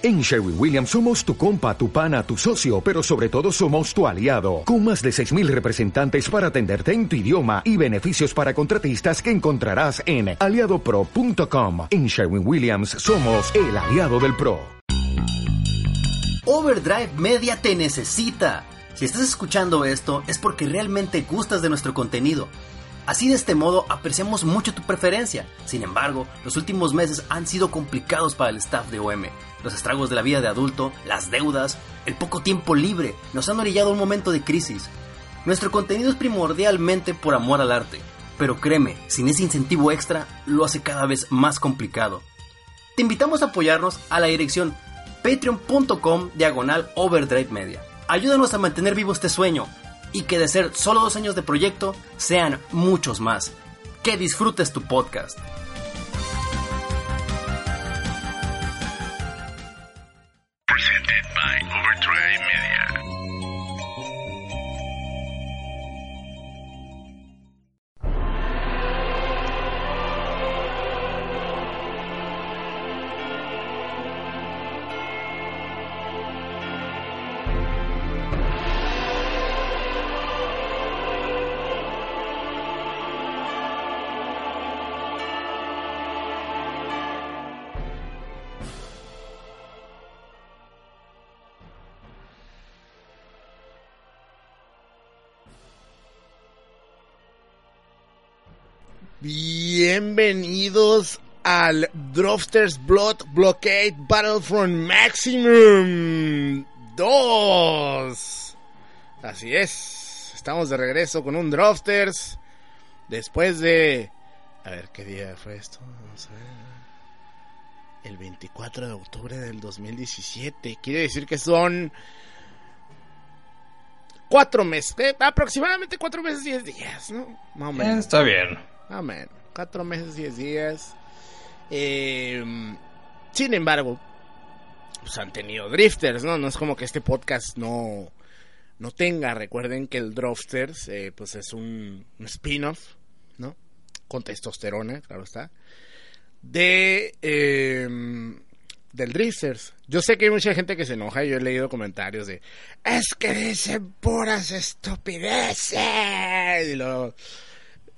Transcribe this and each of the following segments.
En Sherwin Williams somos tu compa, tu pana, tu socio, pero sobre todo somos tu aliado, con más de 6.000 representantes para atenderte en tu idioma y beneficios para contratistas que encontrarás en aliadopro.com. En Sherwin Williams somos el aliado del PRO. Overdrive Media te necesita. Si estás escuchando esto es porque realmente gustas de nuestro contenido. Así de este modo apreciamos mucho tu preferencia. Sin embargo, los últimos meses han sido complicados para el staff de OM. Los estragos de la vida de adulto, las deudas, el poco tiempo libre nos han orillado a un momento de crisis. Nuestro contenido es primordialmente por amor al arte, pero créeme, sin ese incentivo extra lo hace cada vez más complicado. Te invitamos a apoyarnos a la dirección patreon.com diagonal overdrive media. Ayúdanos a mantener vivo este sueño y que de ser solo dos años de proyecto sean muchos más. Que disfrutes tu podcast. Bienvenidos al Drofters Blood Blockade Battlefront Maximum 2. Así es, estamos de regreso con un Drofters después de... A ver, ¿qué día fue esto? A ver. El 24 de octubre del 2017. Quiere decir que son... Cuatro meses, eh, aproximadamente cuatro meses, diez días, ¿no? Está bien. Amén. Cuatro meses, diez días. Eh, sin embargo, pues han tenido drifters, ¿no? No es como que este podcast no, no tenga. Recuerden que el Drifters, eh, pues es un, spin-off, ¿no? Con testosterona, claro está. De. eh, del Drifters. Yo sé que hay mucha gente que se enoja. Yo he leído comentarios de. Es que dicen puras estupideces. Y luego.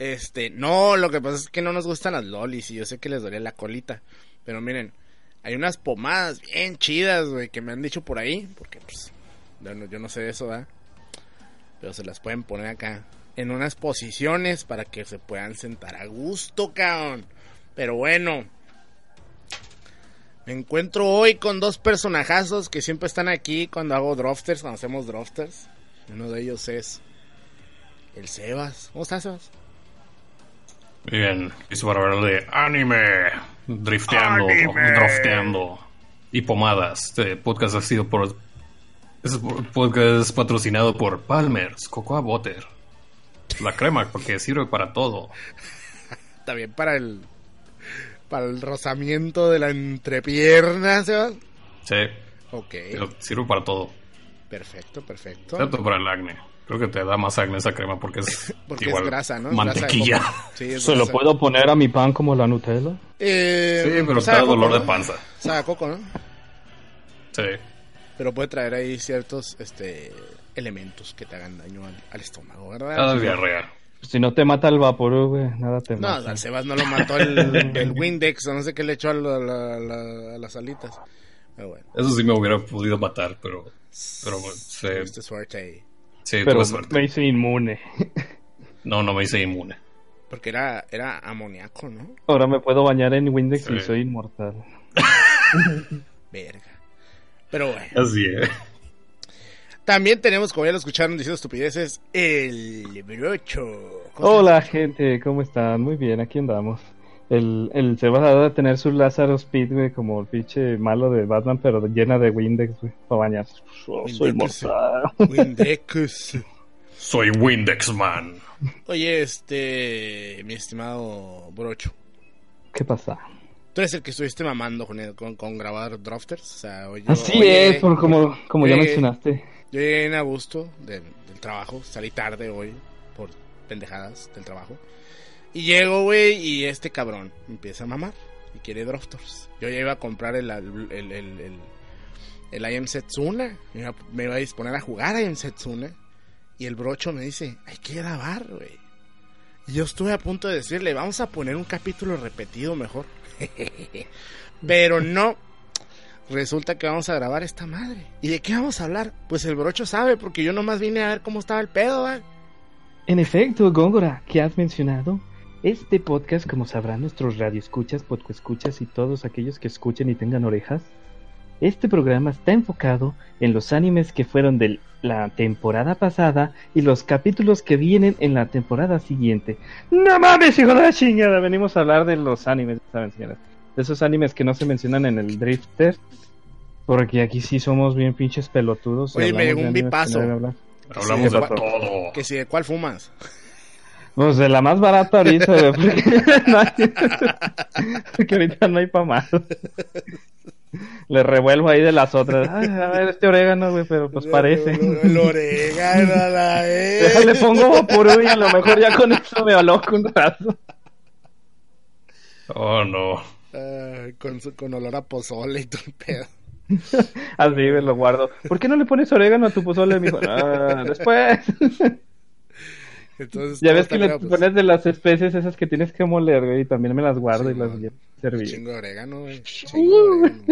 Este, no, lo que pasa es que no nos gustan las lolis y yo sé que les duele la colita. Pero miren, hay unas pomadas bien chidas, güey, que me han dicho por ahí. Porque, pues, yo no, yo no sé de eso, ¿verdad? Pero se las pueden poner acá en unas posiciones para que se puedan sentar a gusto, cabrón. Pero bueno, me encuentro hoy con dos personajazos que siempre están aquí cuando hago drofters, cuando hacemos drofters. Uno de ellos es el Sebas. ¿Cómo estás, Sebas? Bien. Listo para hablar de anime. Drifteando. Anime. Drofteando. Y pomadas. Este podcast ha sido por. Este podcast es patrocinado por Palmer's Cocoa Butter. La crema, porque sirve para todo. También para el para el rozamiento de la entrepierna, Sebas. Sí. Ok, pero Sirve para todo. perfecto, perfecto. Excepto para el acné. Creo que te da más acné esa crema porque es Porque igual es grasa, ¿no? Grasa mantequilla. coco. Sí, es ¿Se lo puedo poner a mi pan como la Nutella? Eh, Sí, pero te sabe da coco, dolor ¿no? de panza. Sabe a coco, ¿no? Sí. Pero puede traer ahí ciertos este elementos que te hagan daño al, al estómago, ¿verdad? Cada diarrea. Si no te mata el vapor, güey, nada te No, mata. al Sebas no lo mató el, el Windex, o no sé qué le echó a, la- la- la- a las alitas. Pero bueno, Eso sí me hubiera podido matar, pero. Pero sí, tuviste suerte ahí. Sí Pero me hice inmune. No, no me hice inmune. Porque era, era amoníaco, ¿no? Ahora me puedo bañar en Windex y soy inmortal. Verga. Pero bueno. Así es. También tenemos, como ya lo escucharon diciendo estupideces, el brocho. ¿Cómo Hola, gente, ¿cómo están? Muy bien, aquí andamos. El, el Sebas ha de tener su Lázaro Speed, güey, como el pinche malo de Batman, pero llena de Windex, güey, para bañarse. Oh, soy Windex. Soy Windex Man. Oye, este, mi estimado brocho. ¿Qué pasa? Tú eres el que estuviste mamando con, el- con, con grabar drafters. O sea, oye, Así oye, es, por como, como ya mencionaste. Yo llegué en agosto del, del trabajo, salí tarde hoy por pendejadas del trabajo. Y llego, güey, y este cabrón empieza a mamar y quiere drafters. Yo ya iba a comprar el, el, el, el- el- el I Am Setsuna. Me iba, a disponer a jugar I Am Setsuna. Y el brocho me dice, hay que grabar, güey. Y yo estuve a punto de decirle, vamos a poner un capítulo repetido mejor. Pero no. Resulta que vamos a grabar esta madre. ¿Y de qué vamos a hablar? Pues el brocho sabe, porque yo nomás vine a ver cómo estaba el pedo, ¿va? En efecto, Góngora, ¿qué has mencionado? Este podcast, como sabrán nuestros radioescuchas, podcoescuchas y todos aquellos que escuchen y tengan orejas, este programa está enfocado en los animes que fueron de la temporada pasada y los capítulos que vienen en la temporada siguiente. ¡No mames, hijo de la chingada! Venimos a hablar de los animes, ¿saben, señoras? De esos animes que no se mencionan en el Drifter. Porque aquí sí somos bien pinches pelotudos. Oye, me llegó un no hablar. Hablamos Sí, de todo. Que si de cuál fumas. Pues de la más barata ahorita, güey, porque, no hay- porque ahorita no hay para más. Le revuelvo ahí de las otras. Ay, a ver, este orégano, güey, pero pues parece. El orégano, a la vez. Déjale pongo vaporú y a lo mejor ya con eso me aloco un rato. Oh, no. Ay, con, su- con olor a pozole y todo el pedo. Así me lo guardo. ¿Por qué no le pones orégano a tu pozole, mijo? Ah, después. Entonces, Ya ves que le pues, pones de las especies esas que tienes que moler, güey, y también me las guardo y las servir. chingo de orégano, güey. Chingo de orégano.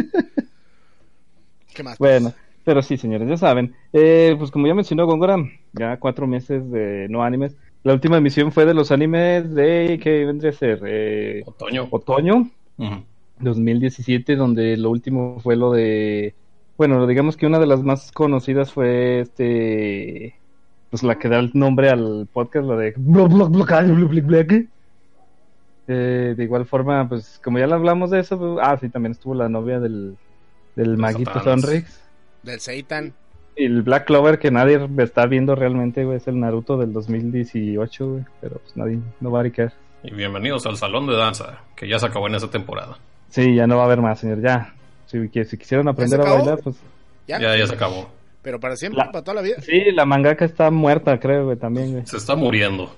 ¿Qué más? Bueno, pero sí, señores, ya saben. Eh, pues como ya mencionó Góngora, ya cuatro meses de no animes. La última emisión fue de los animes de, ¿qué vendría a ser? Eh, Otoño. otoño Ujú. 2017, donde lo último fue lo de... Bueno, digamos que una de las más conocidas fue este... Pues la que da el nombre al podcast, la de... Eh, de igual forma, pues como ya le hablamos de eso, pues- ah, sí, también estuvo la novia del, del maguito. Sonrix. Del Seitan. Y el Black Clover que nadie está viendo realmente, güey, es el Naruto del 2018, güey. Pero pues nadie, no va a caer. Y bienvenidos al salón de danza, que ya se acabó en esa temporada. Sí, ya no va a haber más, señor, ya. Si, si quisieran aprender a bailar, pues... ¿Ya? Ya, ya se acabó. Pero para siempre, La- para toda la vida. Sí, la mangaka está muerta, creo, güey, también, güey. Se está muriendo.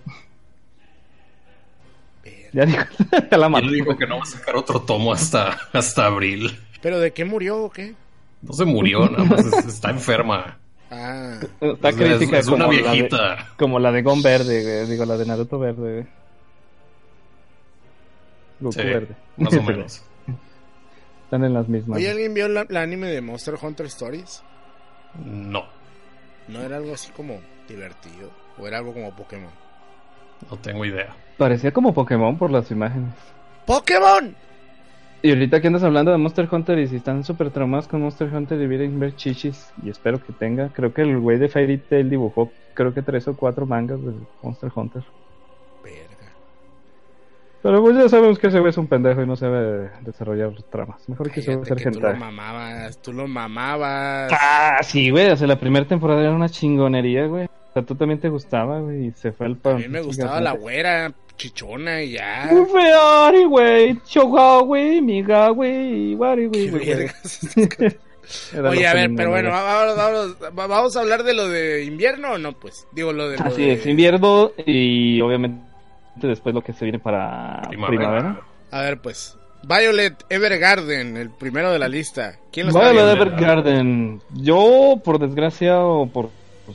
Ya dijo, ya la Y mató. él dijo que no va a sacar otro tomo hasta, hasta abril. ¿Pero de qué murió o qué? No se murió, nada más es- está enferma. Ah, Está Es- crítica es una como, la de, viejita. como la de Gon Verde, güey. Digo, la de Naruto Verde, güey. Goku Sí, Verde. más o menos. Están en las mismas. Oye, ¿alguien vio la, la anime de Monster Hunter Stories? No, ¿No era algo así como divertido? ¿O era algo como Pokémon? no tengo idea. Parecía como Pokémon por las imágenes. ¡Pokémon! Y ahorita que andas hablando de Monster Hunter y si están súper traumados con Monster Hunter deberían ver chichis y espero que tenga. Creo que el güey de Fairy Tail dibujó creo que tres o cuatro mangas de Monster Hunter. Pero pues ya sabemos que ese güey es un pendejo y no sabe desarrollar tramas. Mejor que se hacer que tú lo mamabas, tú lo mamabas. Ah, sí, güey. O sea, la primera temporada era una chingonería, güey. O sea, tú también te gustaba, güey. Y se fue el A pan. mí me gustaba la güera chichona y ya. Muy feari, güey. Choga, güey. Miga, güey. Wari, güey. Oye, a ver, pero bueno, vamos, vamos- va- vamos a hablar de lo de invierno o no, pues. Digo, lo de. lo Así de- es, invierno y obviamente después lo que se viene para Primavera. primavera. A ver, pues. Violet Evergarden, el primero de la lista. ¿Quién lo está viendo? Evergarden. Yo, por desgracia o por,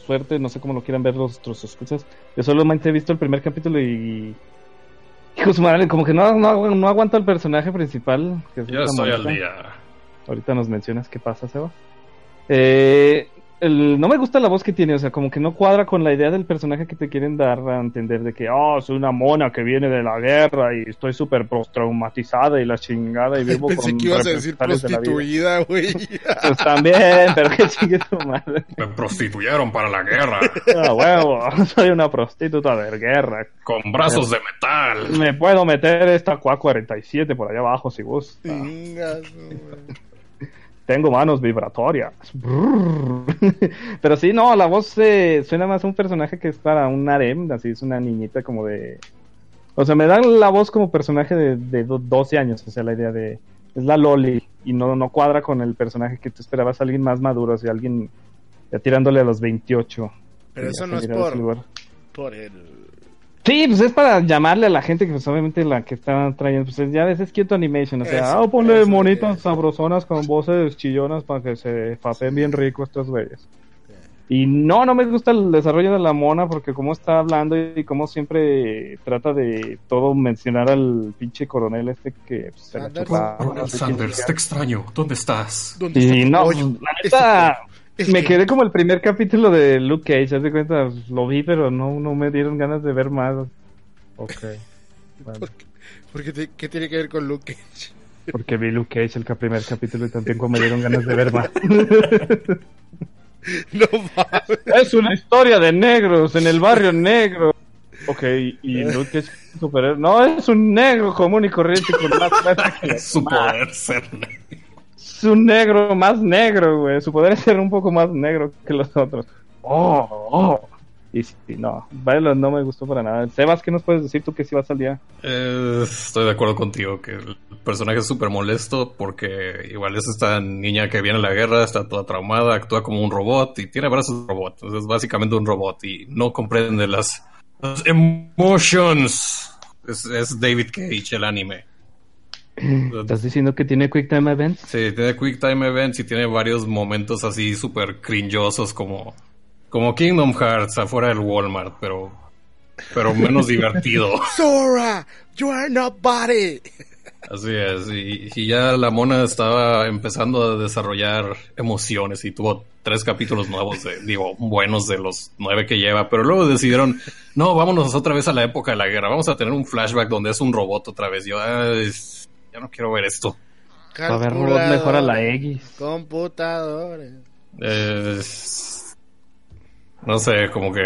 suerte, no sé cómo lo quieran ver los otros escuchas. Yo solamente he visto el primer capítulo y. Como que no, no, no aguanto al personaje principal. Que es Ya esta estoy al día. Ahorita nos mencionas qué pasa, Seba. Eh, el- no me gusta la voz que tiene, o sea, como que no cuadra con la idea del personaje que te quieren dar a entender de que, oh, soy una mona que viene de la guerra y estoy súper traumatizada y la chingada y vivo Pensé con que ibas a decir prostituida, güey. Pues también, pero que chingue tu madre. Me prostituyeron para la guerra. Ah, huevo, soy una prostituta de guerra. Con brazos de metal. Me puedo meter esta QA 47 por allá abajo si gusta. Chingas, güey. Tengo manos vibratorias. Pero sí, no, la voz eh, suena más a un personaje que es para un harem, así es una niñita como de... O sea, me dan la voz como personaje de, de do- 12 años, o sea, la idea de... Es la Loli y no, no cuadra con el personaje que tú esperabas, alguien más maduro, o sea, alguien ya tirándole a los 28. Pero eso no es por el Sí, pues es para llamarle a la gente que pues obviamente la que está trayendo, pues ya ves, es cute animation, o sea, Eso, ah, ponle eso, monitas eso. sabrosonas con voces chillonas para que se fapen bien rico estos güeyes. Y no, no me gusta el desarrollo de la mona porque como está hablando y como siempre trata de todo mencionar al pinche coronel este que pues, se la. Coronel Sanders, te extraño. ¿Dónde estás? ¿Dónde está Y tu no, la neta, Es me que- quedé como el primer capítulo de Luke Cage, haz de cuenta, lo vi, pero no, no me dieron ganas de ver más. Ok. Bueno, ¿Por qué, te- qué tiene que ver con Luke Cage? porque vi Luke Cage el primer capítulo y tampoco me dieron ganas de ver más. No mames. es una historia de negros en el barrio negro. Ok, y Luke Cage es un superhéroe. No, es un negro común y corriente con más plata que su poder ser negro. Es un negro más negro, güey. Su poder es ser un poco más negro que los otros. Oh, oh. Y sí, no, Violet no me gustó para nada. Sebas, ¿qué nos puedes decir tú que si vas al día? Eh, estoy de acuerdo contigo que el personaje es súper molesto porque igual es esta niña que viene a la guerra, está toda traumada, actúa como un robot y tiene brazos de robot. Entonces es básicamente un robot y no comprende las, las emotions. Es, es David Cage, el anime. ¿Estás diciendo que tiene Quick Time Events? Sí, tiene Quick Time Events y tiene varios momentos así súper cringosos como, como Kingdom Hearts afuera del Walmart, pero, pero menos divertido. Sora, you are nobody. Así es, y, y ya la mona estaba empezando a desarrollar emociones y tuvo tres capítulos nuevos, de, digo, buenos de los nueve que lleva, pero luego decidieron, no, vámonos otra vez a la época de la guerra, vamos a tener un flashback donde es un robot otra vez. Yo, "Ay, ya no quiero ver esto. A ver, robot mejora la X. Computadores. Eh, no sé, como que...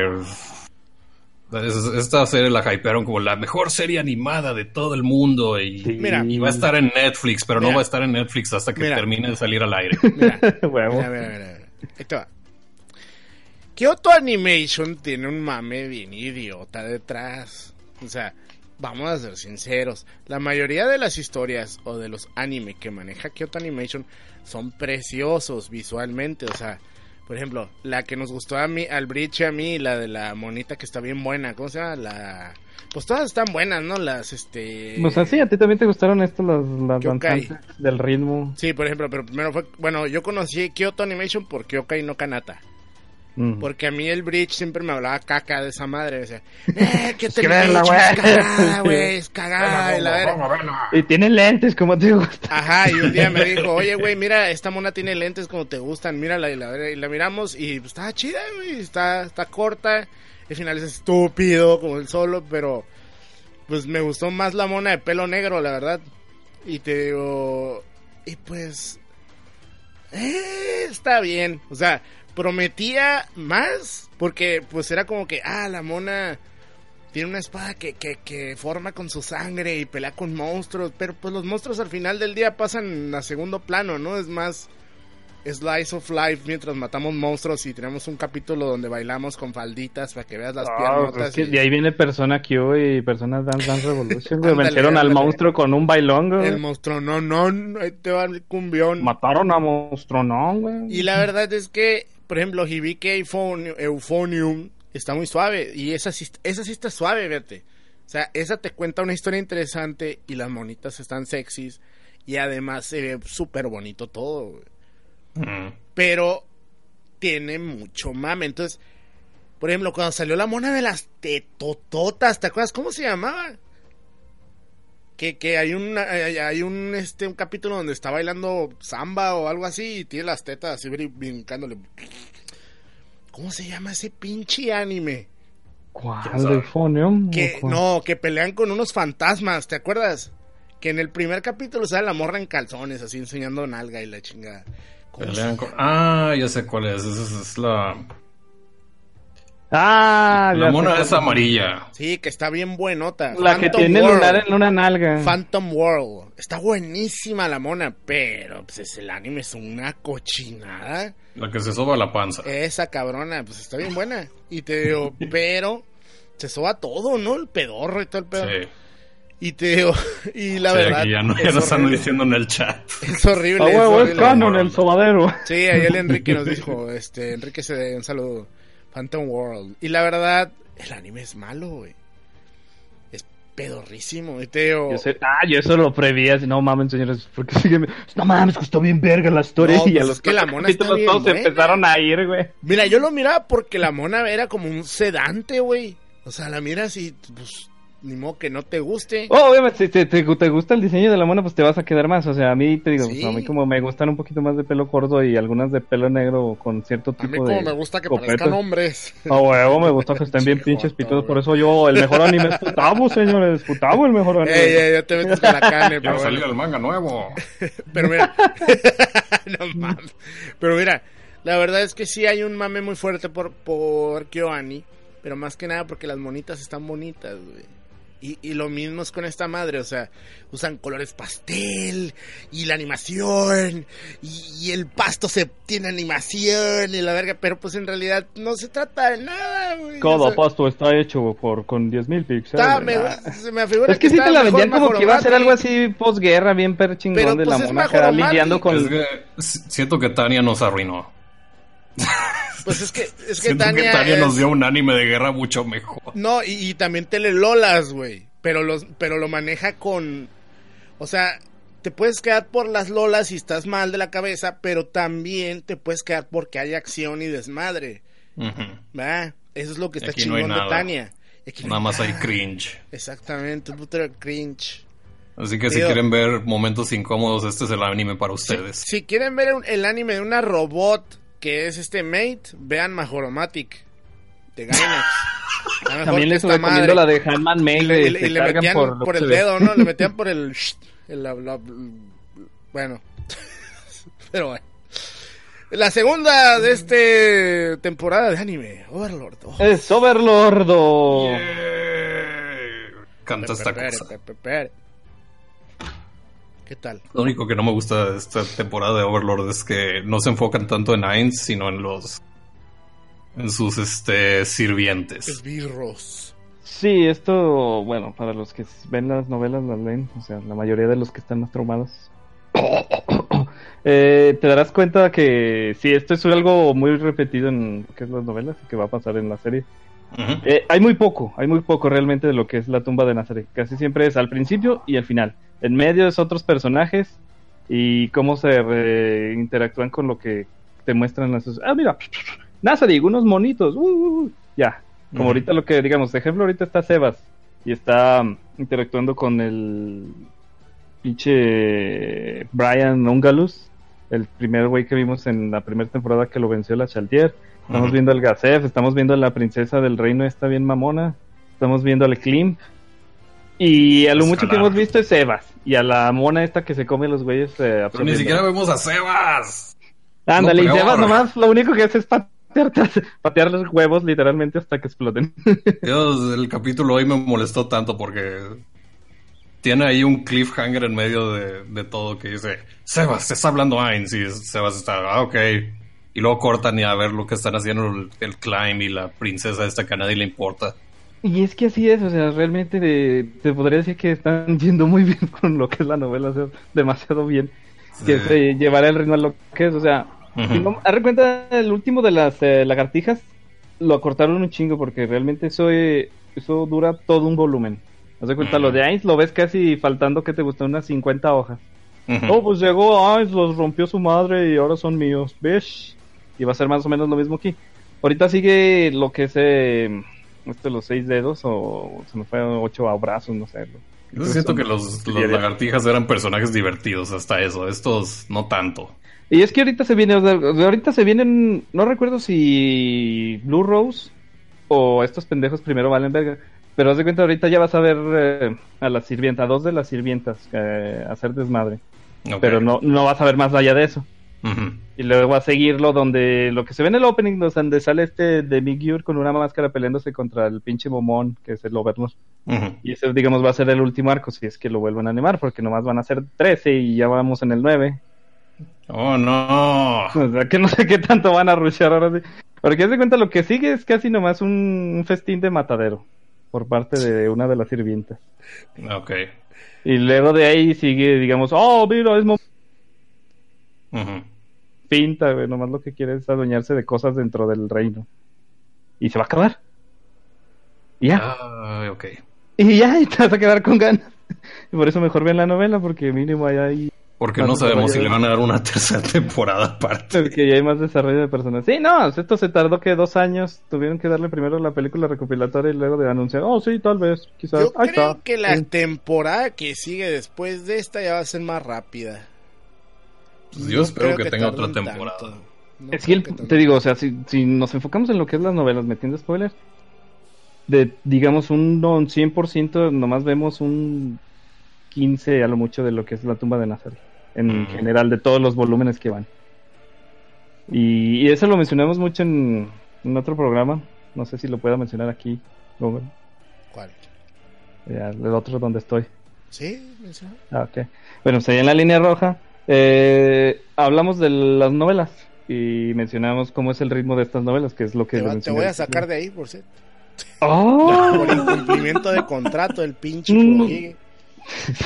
es- Esta serie la hypearon como la mejor serie animada de todo el mundo y, Sí. Mira, y va a estar en Netflix, pero no va a estar en Netflix hasta que Mira. termine de salir al aire. Mira, Huevo. mira, mira, mira, mira. Ahí te va. Kyoto Animation tiene un mame bien idiota detrás. O sea, vamos a ser sinceros. La mayoría de las historias o de los anime que maneja Kyoto Animation son preciosos visualmente. O sea, por ejemplo, la que nos gustó a mí, al Bridge a mí, la de la monita que está bien buena. ¿Cómo se llama? La... Pues todas están buenas, ¿no? Las, este... Pues así, a ti también te gustaron estas las, las danzantes del ritmo. Sí, por ejemplo, pero primero fue... Bueno, yo conocí Kyoto Animation por Kyokai no Kanata. Mm. Porque a mí el Bridge siempre me hablaba caca de esa madre. Decía, eh, que te que verla, güey. es cagada, güey, es cagada. y la. Y tiene lentes como te gusta. Ajá, y un día me dijo, oye, güey, mira, esta mona tiene lentes como te gustan, mírala. Y la, y la miramos y pues, está chida, güey, está, está corta. El final es estúpido, como el solo, pero pues me gustó más la mona de pelo negro, la verdad. Y te digo, y pues, eh, está bien. O sea, prometía más, porque pues era como que, ah, la mona tiene una espada que, que, que forma con su sangre y pelea con monstruos, pero pues los monstruos al final del día pasan a segundo plano, ¿no? Es más slice of life mientras matamos monstruos y tenemos un capítulo donde bailamos con falditas para que veas las Ah, pues es que y- de ahí viene Persona Q y Persona Dance Dance Revolution. güey. Vencieron al monstruo con un bailongo. güey. El monstruo, no, no, no, ahí te va el cumbión. Mataron a monstruo, no, güey. Y la verdad es que, por ejemplo, Hibike Euphonium, Euphonium está muy suave. Y esa sí, esa sí está suave, vete. O sea, esa te cuenta una historia interesante y las monitas están sexys. Y además se ve súper bonito todo. Mm. Pero tiene mucho mame. Entonces, por ejemplo, cuando salió la mona de las tetototas, ¿te acuerdas cómo se llamaba? Que, que hay un hay, hay un este un capítulo donde está bailando samba o algo así y tiene las tetas así brin- brincándole. ¿Cómo se llama ese pinche anime? ¿Cuál de Euphonium? Que ¿O cuál? no, que pelean con unos fantasmas, ¿te acuerdas? Que en el primer capítulo sale la morra en calzones, así enseñando nalga y la chingada. ¿Cómo se Pelean con- Ah, ya sé cuál es. Esa es, es la. Ah, La mona es amarilla. Sí, que está bien buenota. La que tiene World. lunar en una nalga. Phantom World. Está buenísima la mona, pero pues es- el anime es una cochinada. La que se soba la panza. Esa cabrona, pues está bien buena. Y te digo, pero se soba todo, ¿no? El pedorro y todo el pedo. Sí. Y te digo, y la Sí, verdad. aquí ya, no, ya nos están horrible. diciendo en el chat. Es horrible. A es huevo, es canon el sobadero. Sí, ahí el Enrique nos dijo, este, Enrique se un saludo. Phantom World. Y la verdad, el anime es malo, güey. pedorrísimo. Y te digo, Yo sé- ah, yo eso lo preví así, no mames, señores, porque sigue, no mames, que está bien verga la historia No, y a pues los es que la mona está bien todos se buena. empezaron a ir, güey. Mira, yo lo miraba porque la mona era como un sedante, güey. O sea, la miras y pues ni modo que no te guste. Oh, obviamente, si te, te, te gusta el diseño de la mona, pues te vas a quedar más. O sea, a mí te digo, Sí. a mí como me gustan un poquito más de pelo corto y algunas de pelo negro con cierto A mí tipo como de. me gusta que copetes. parezcan hombres. A huevo, me gusta que estén bien pinches pitudos. Por eso yo, el mejor anime es Futabo, señores. El mejor anime. Ey, ey, ya te metes con la carne, Ya pero va a salir el manga nuevo. Pero mira, no mames. Pero mira, la verdad es que sí hay un mame muy fuerte por, por KyoAni, pero más que nada porque las monitas están bonitas, güey. Y, y lo mismo es con esta madre, o sea, usan colores pastel y la animación y, y el pasto se tiene animación y la verga, pero pues en realidad no se trata de nada, güey. Cada O sea, pasto está hecho por con 10.000 píxeles. está- me, Ah. se me figura Es que sí está te la vendían como que iba a ser algo así posguerra, bien per chingón Pero, de pues, la es mona acá Majoromati. lidiando con. Es que siento que Tania nos arruinó. Pues es que, es que Tania, que Tania es- nos dio un anime de guerra mucho mejor. No, y, y también telelolas, güey. Pero, los, pero lo maneja con... O sea, te puedes quedar por las lolas si estás mal de la cabeza, pero también te puedes quedar porque hay acción y desmadre. Ujú. ¿Verdad? Eso es lo que está Aquí no chingón de. Tania. No Nada más hay cringe. Exactamente, un putero cringe. Así que si quieren ver momentos incómodos, este es el anime para Si, ustedes. si quieren ver un- el anime de una robot que es este Mate, vean Majoromatic de Gainax. También les esta recomiendo madre. la de Handman Maid. Y le, y le- le metían por, por, el dedo, ¿no? Le metían por el... el- la- la- bueno. Pero bueno. La segunda de este temporada de anime, Overlord. Oh, Es Overlordo. Yeah. Canta esta cosa. pere, pere, pere. ¿Qué tal? Lo único que no me gusta de esta temporada de Overlord es que no se enfocan tanto en Ainz, sino en los. en sus este sirvientes. Esbirros. Sí, esto, bueno, para los que ven las novelas, las leen, o sea, la mayoría de los que están más traumados, eh, te darás cuenta que sí, esto es algo muy repetido en lo que es las novelas y que va a pasar en la serie. Ujú. Eh, hay muy poco, hay muy poco realmente de lo que es la tumba de Nazaret. Casi siempre es al principio y al final. En medio es otros personajes y cómo se interactúan con lo que te muestran las... Ah, mira, Nazaret, unos monitos. uh, uh, uh, ya, como ahorita lo que digamos, de ejemplo, ahorita está Sebas y está mm, interactuando con el pinche Brian Ungalus, el primer güey que vimos en la primera temporada que lo venció la Chaltier. Estamos viendo al Gazef, estamos viendo a la princesa del reino esta bien mamona, estamos viendo al Klimp. Y a lo mucho que hemos visto es Sebas. Y a la mona esta que se come los güeyes. eh, Pero ni siquiera vemos a Sebas. Ándale, y Lo peor. Sebas nomás lo único que hace es patear, patear los huevos literalmente hasta que exploten. Dios, el capítulo hoy me molestó tanto porque tiene ahí un cliffhanger en medio de, de todo que dice, Sebas, te está hablando Ainz y Sebas está, ah, ok. Y luego cortan y a ver lo que están haciendo el, el climb y la princesa esta que a nadie le importa. Y es que así es, o sea, realmente de- te podría decir que están yendo muy bien con lo que es la novela, o sea, demasiado bien. Que Sí. se llevará el ritmo a lo que es, o sea, no- haz de cuenta, el último de las eh, lagartijas lo acortaron un chingo porque realmente eso, eh, eso dura todo un volumen. Haz de cuenta, Ujú. lo de Ainz lo ves casi faltando que te gustó unas 50 hojas. Oh, pues llegó Ainz, los rompió su madre y ahora son míos, ¿ves? Y va a ser más o menos lo mismo aquí. Ahorita sigue lo que es eh, este, los seis dedos o se me fue ocho brazos, no sé. Yo siento que los, los lagartijas eran personajes divertidos hasta eso, estos no tanto. Y es que ahorita se viene, ahorita se vienen, no recuerdo si Blue Rose o estos pendejos primero valen verga. Pero haz de cuenta, ahorita ya vas a ver eh, a la sirvienta, a dos de las sirvientas eh, hacer desmadre. Pero no, no vas a ver más allá de eso. Y luego a seguirlo donde lo que se ve en el opening, donde sale este de Migyur con una máscara peleándose contra el pinche momón, que es el Overlord. Y ese, digamos, va a ser el último arco, si es que lo vuelven a animar, porque nomás van a ser 13 y ya vamos en el 9. Oh, no. O sea, que no sé qué tanto van a rushear ahora sí. Porque haz de cuenta, lo que sigue es casi nomás un, festín de matadero por parte de una de las sirvientas. Ok. Y luego de ahí sigue, digamos, oh, mira, es mo- Ujú. Pinta, güey, nomás lo que quiere es adueñarse de cosas dentro del reino. Y se va a acabar. Y ya. Ah, ok. Y ya, y te vas a quedar con ganas. Y por eso mejor ven la novela, porque mínimo hay ahí. Porque no sabemos si le van a dar una tercera temporada aparte. Porque ya hay más desarrollo de personas. Sí, no, esto se tardó que dos años. Tuvieron que darle primero la película recopilatoria y luego de anunciar, oh, sí, tal vez, quizás. Yo Ahí creo está. que la Sí. temporada que sigue después de esta ya va a ser más rápida. Pues yo No espero que tenga otra temporada. No Es que, el- te digo, o sea, si, si nos enfocamos en lo que es las novelas, metiendo spoilers, de, digamos, un, no, un 100%, nomás vemos un 15 a lo mucho de lo que es la tumba de Nazaret, en Mm. general, de todos los volúmenes que van. Y, y eso lo mencionamos mucho en, en otro programa, no sé si lo pueda mencionar aquí, Google, ¿Cuál? ya, el otro donde estoy. ¿Sí? menciona? Ah, ok. Bueno, pues ahí en la línea roja eh, hablamos de las novelas y mencionamos cómo es el ritmo de estas novelas, que es lo que... Te, va- te voy a sacar de ahí, por cierto. ¡Oh! Por incumplimiento de contrato del pinche Mm.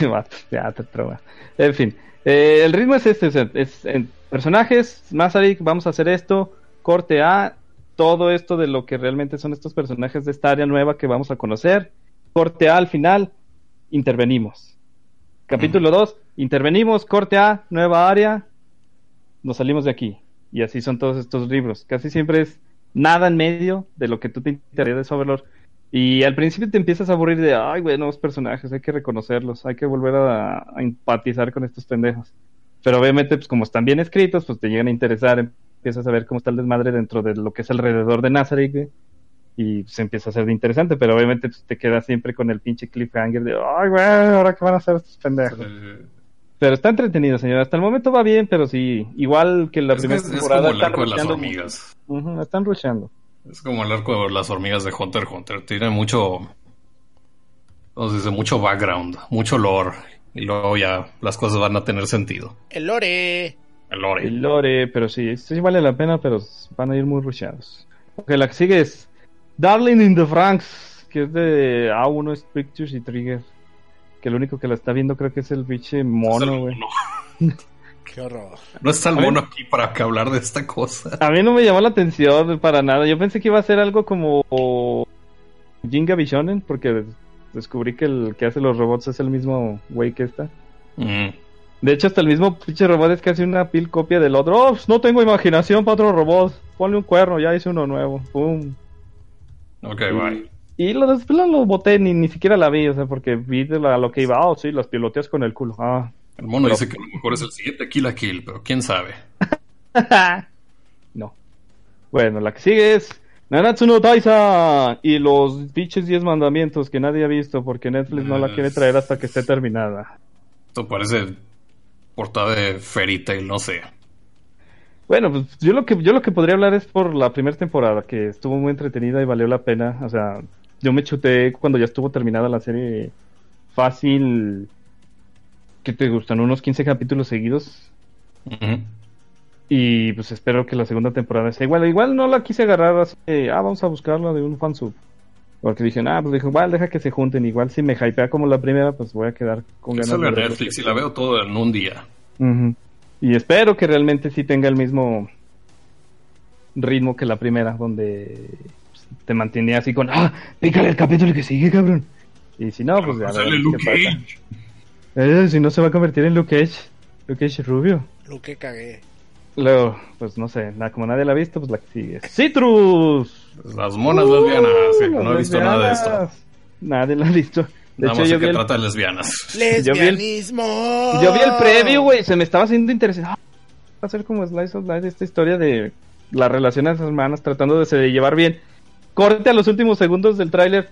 Ya te. En fin, eh, el ritmo es este, sea, es en personajes, Masaryk, vamos a hacer esto, corte A, todo esto de lo que realmente son estos personajes de esta área nueva que vamos a conocer, corte A al final, intervenimos. Capítulo 2, intervenimos, corte A, nueva área, nos salimos de aquí. Y así son todos estos libros. Casi siempre es nada en medio de lo que tú te interesa de Overlord. Y al principio te empiezas a aburrir de, ay, güey, nuevos personajes, hay que reconocerlos, hay que volver a, empatizar con estos pendejos. Pero obviamente, pues como están bien escritos, pues te llegan a interesar, empiezas a ver cómo está el desmadre dentro de lo que es alrededor de Nazareth, güey, y se empieza a hacer de interesante, pero obviamente pues, te quedas siempre con el pinche cliffhanger de, ay, güey, ahora qué van a hacer estos pendejos. Pero está entretenido, señor. Hasta el momento va bien, pero sí, igual que la es, primera es- es temporada. como el están arco de las hormigas. están rusheando. Es como el arco de las hormigas de Hunter x Hunter. Tiene mucho. ¿Cómo se dice? Mucho background, mucho lore. Y luego ya las cosas van a tener sentido. El Lore. El lore. El lore, pero sí, sí vale la pena, pero van a ir muy rusheados. Ok, la que sigue es Darling in the Franks, que es de A1 es Pictures y Trigger. Que el único que la está viendo creo que es el el mono, güey. Qué horror. No está el mono aquí para que hablar de esta cosa. A mí no me llamó la atención para nada. Yo pensé que iba a ser algo como Jinga Bishonen, porque descubrí que el que hace los robots es el mismo güey que está. Mm. De hecho, hasta el mismo pinche robot es casi una pil copia del otro. Oh, no tengo imaginación para otro robot. Ponle un cuerno, ya hice uno nuevo. Pum. Ok, bye. Y lo después lo, boté, ni, ni siquiera la vi, o sea, porque vi de la- lo que iba. Oh, sí, las piloteas con el culo. Ah. El mono dice que a lo mejor es el siguiente Kill a Kill, pero quién sabe. no. Bueno, la que sigue es Nanatsu no Taisa y los pinches 10 mandamientos que nadie ha visto porque Netflix no la quiere traer hasta que esté terminada. Esto parece portada de Fairy Tail, no sé. Bueno, pues yo lo que yo lo que podría hablar es por la primera temporada que estuvo muy entretenida y valió la pena, o sea, yo me chuté cuando ya estuvo terminada la serie fácil que te gustan unos 15 capítulos seguidos y pues espero que la segunda temporada sea igual. Igual no la quise agarrar así, de, ah, vamos a buscarla de un fansub. Porque dije, ah, pues dijo, igual deja que se junten. Igual si me hypea como la primera, pues voy a quedar con ganas Sale de. Netflix y la veo todo en un día. Y espero que realmente sí tenga el mismo ritmo que la primera, donde pues, te mantenía así con, ah, pícale el capítulo que sigue, cabrón. Y si no, pues ya Sale Luke. Cage. Eh, si no se va a convertir en Luke Cage. Luke Cage rubio. Lo que cagué. Luego, pues no sé, nada, como nadie la ha visto, pues la que sigue. ¡Citrus! Las monas lesbianas. sí, Uh, no he visto nada de esto. lesbianas. Nadie la ha visto. De Nada hecho, más yo vi, que el, trata de lesbianas. vi el- Lesbianismo. yo vi el previo, güey. Se me estaba haciendo interesante. Ah, va a ser como Slice of Life esta historia de la relación de esas hermanas tratando de se llevar bien. Corte a los últimos segundos del tráiler.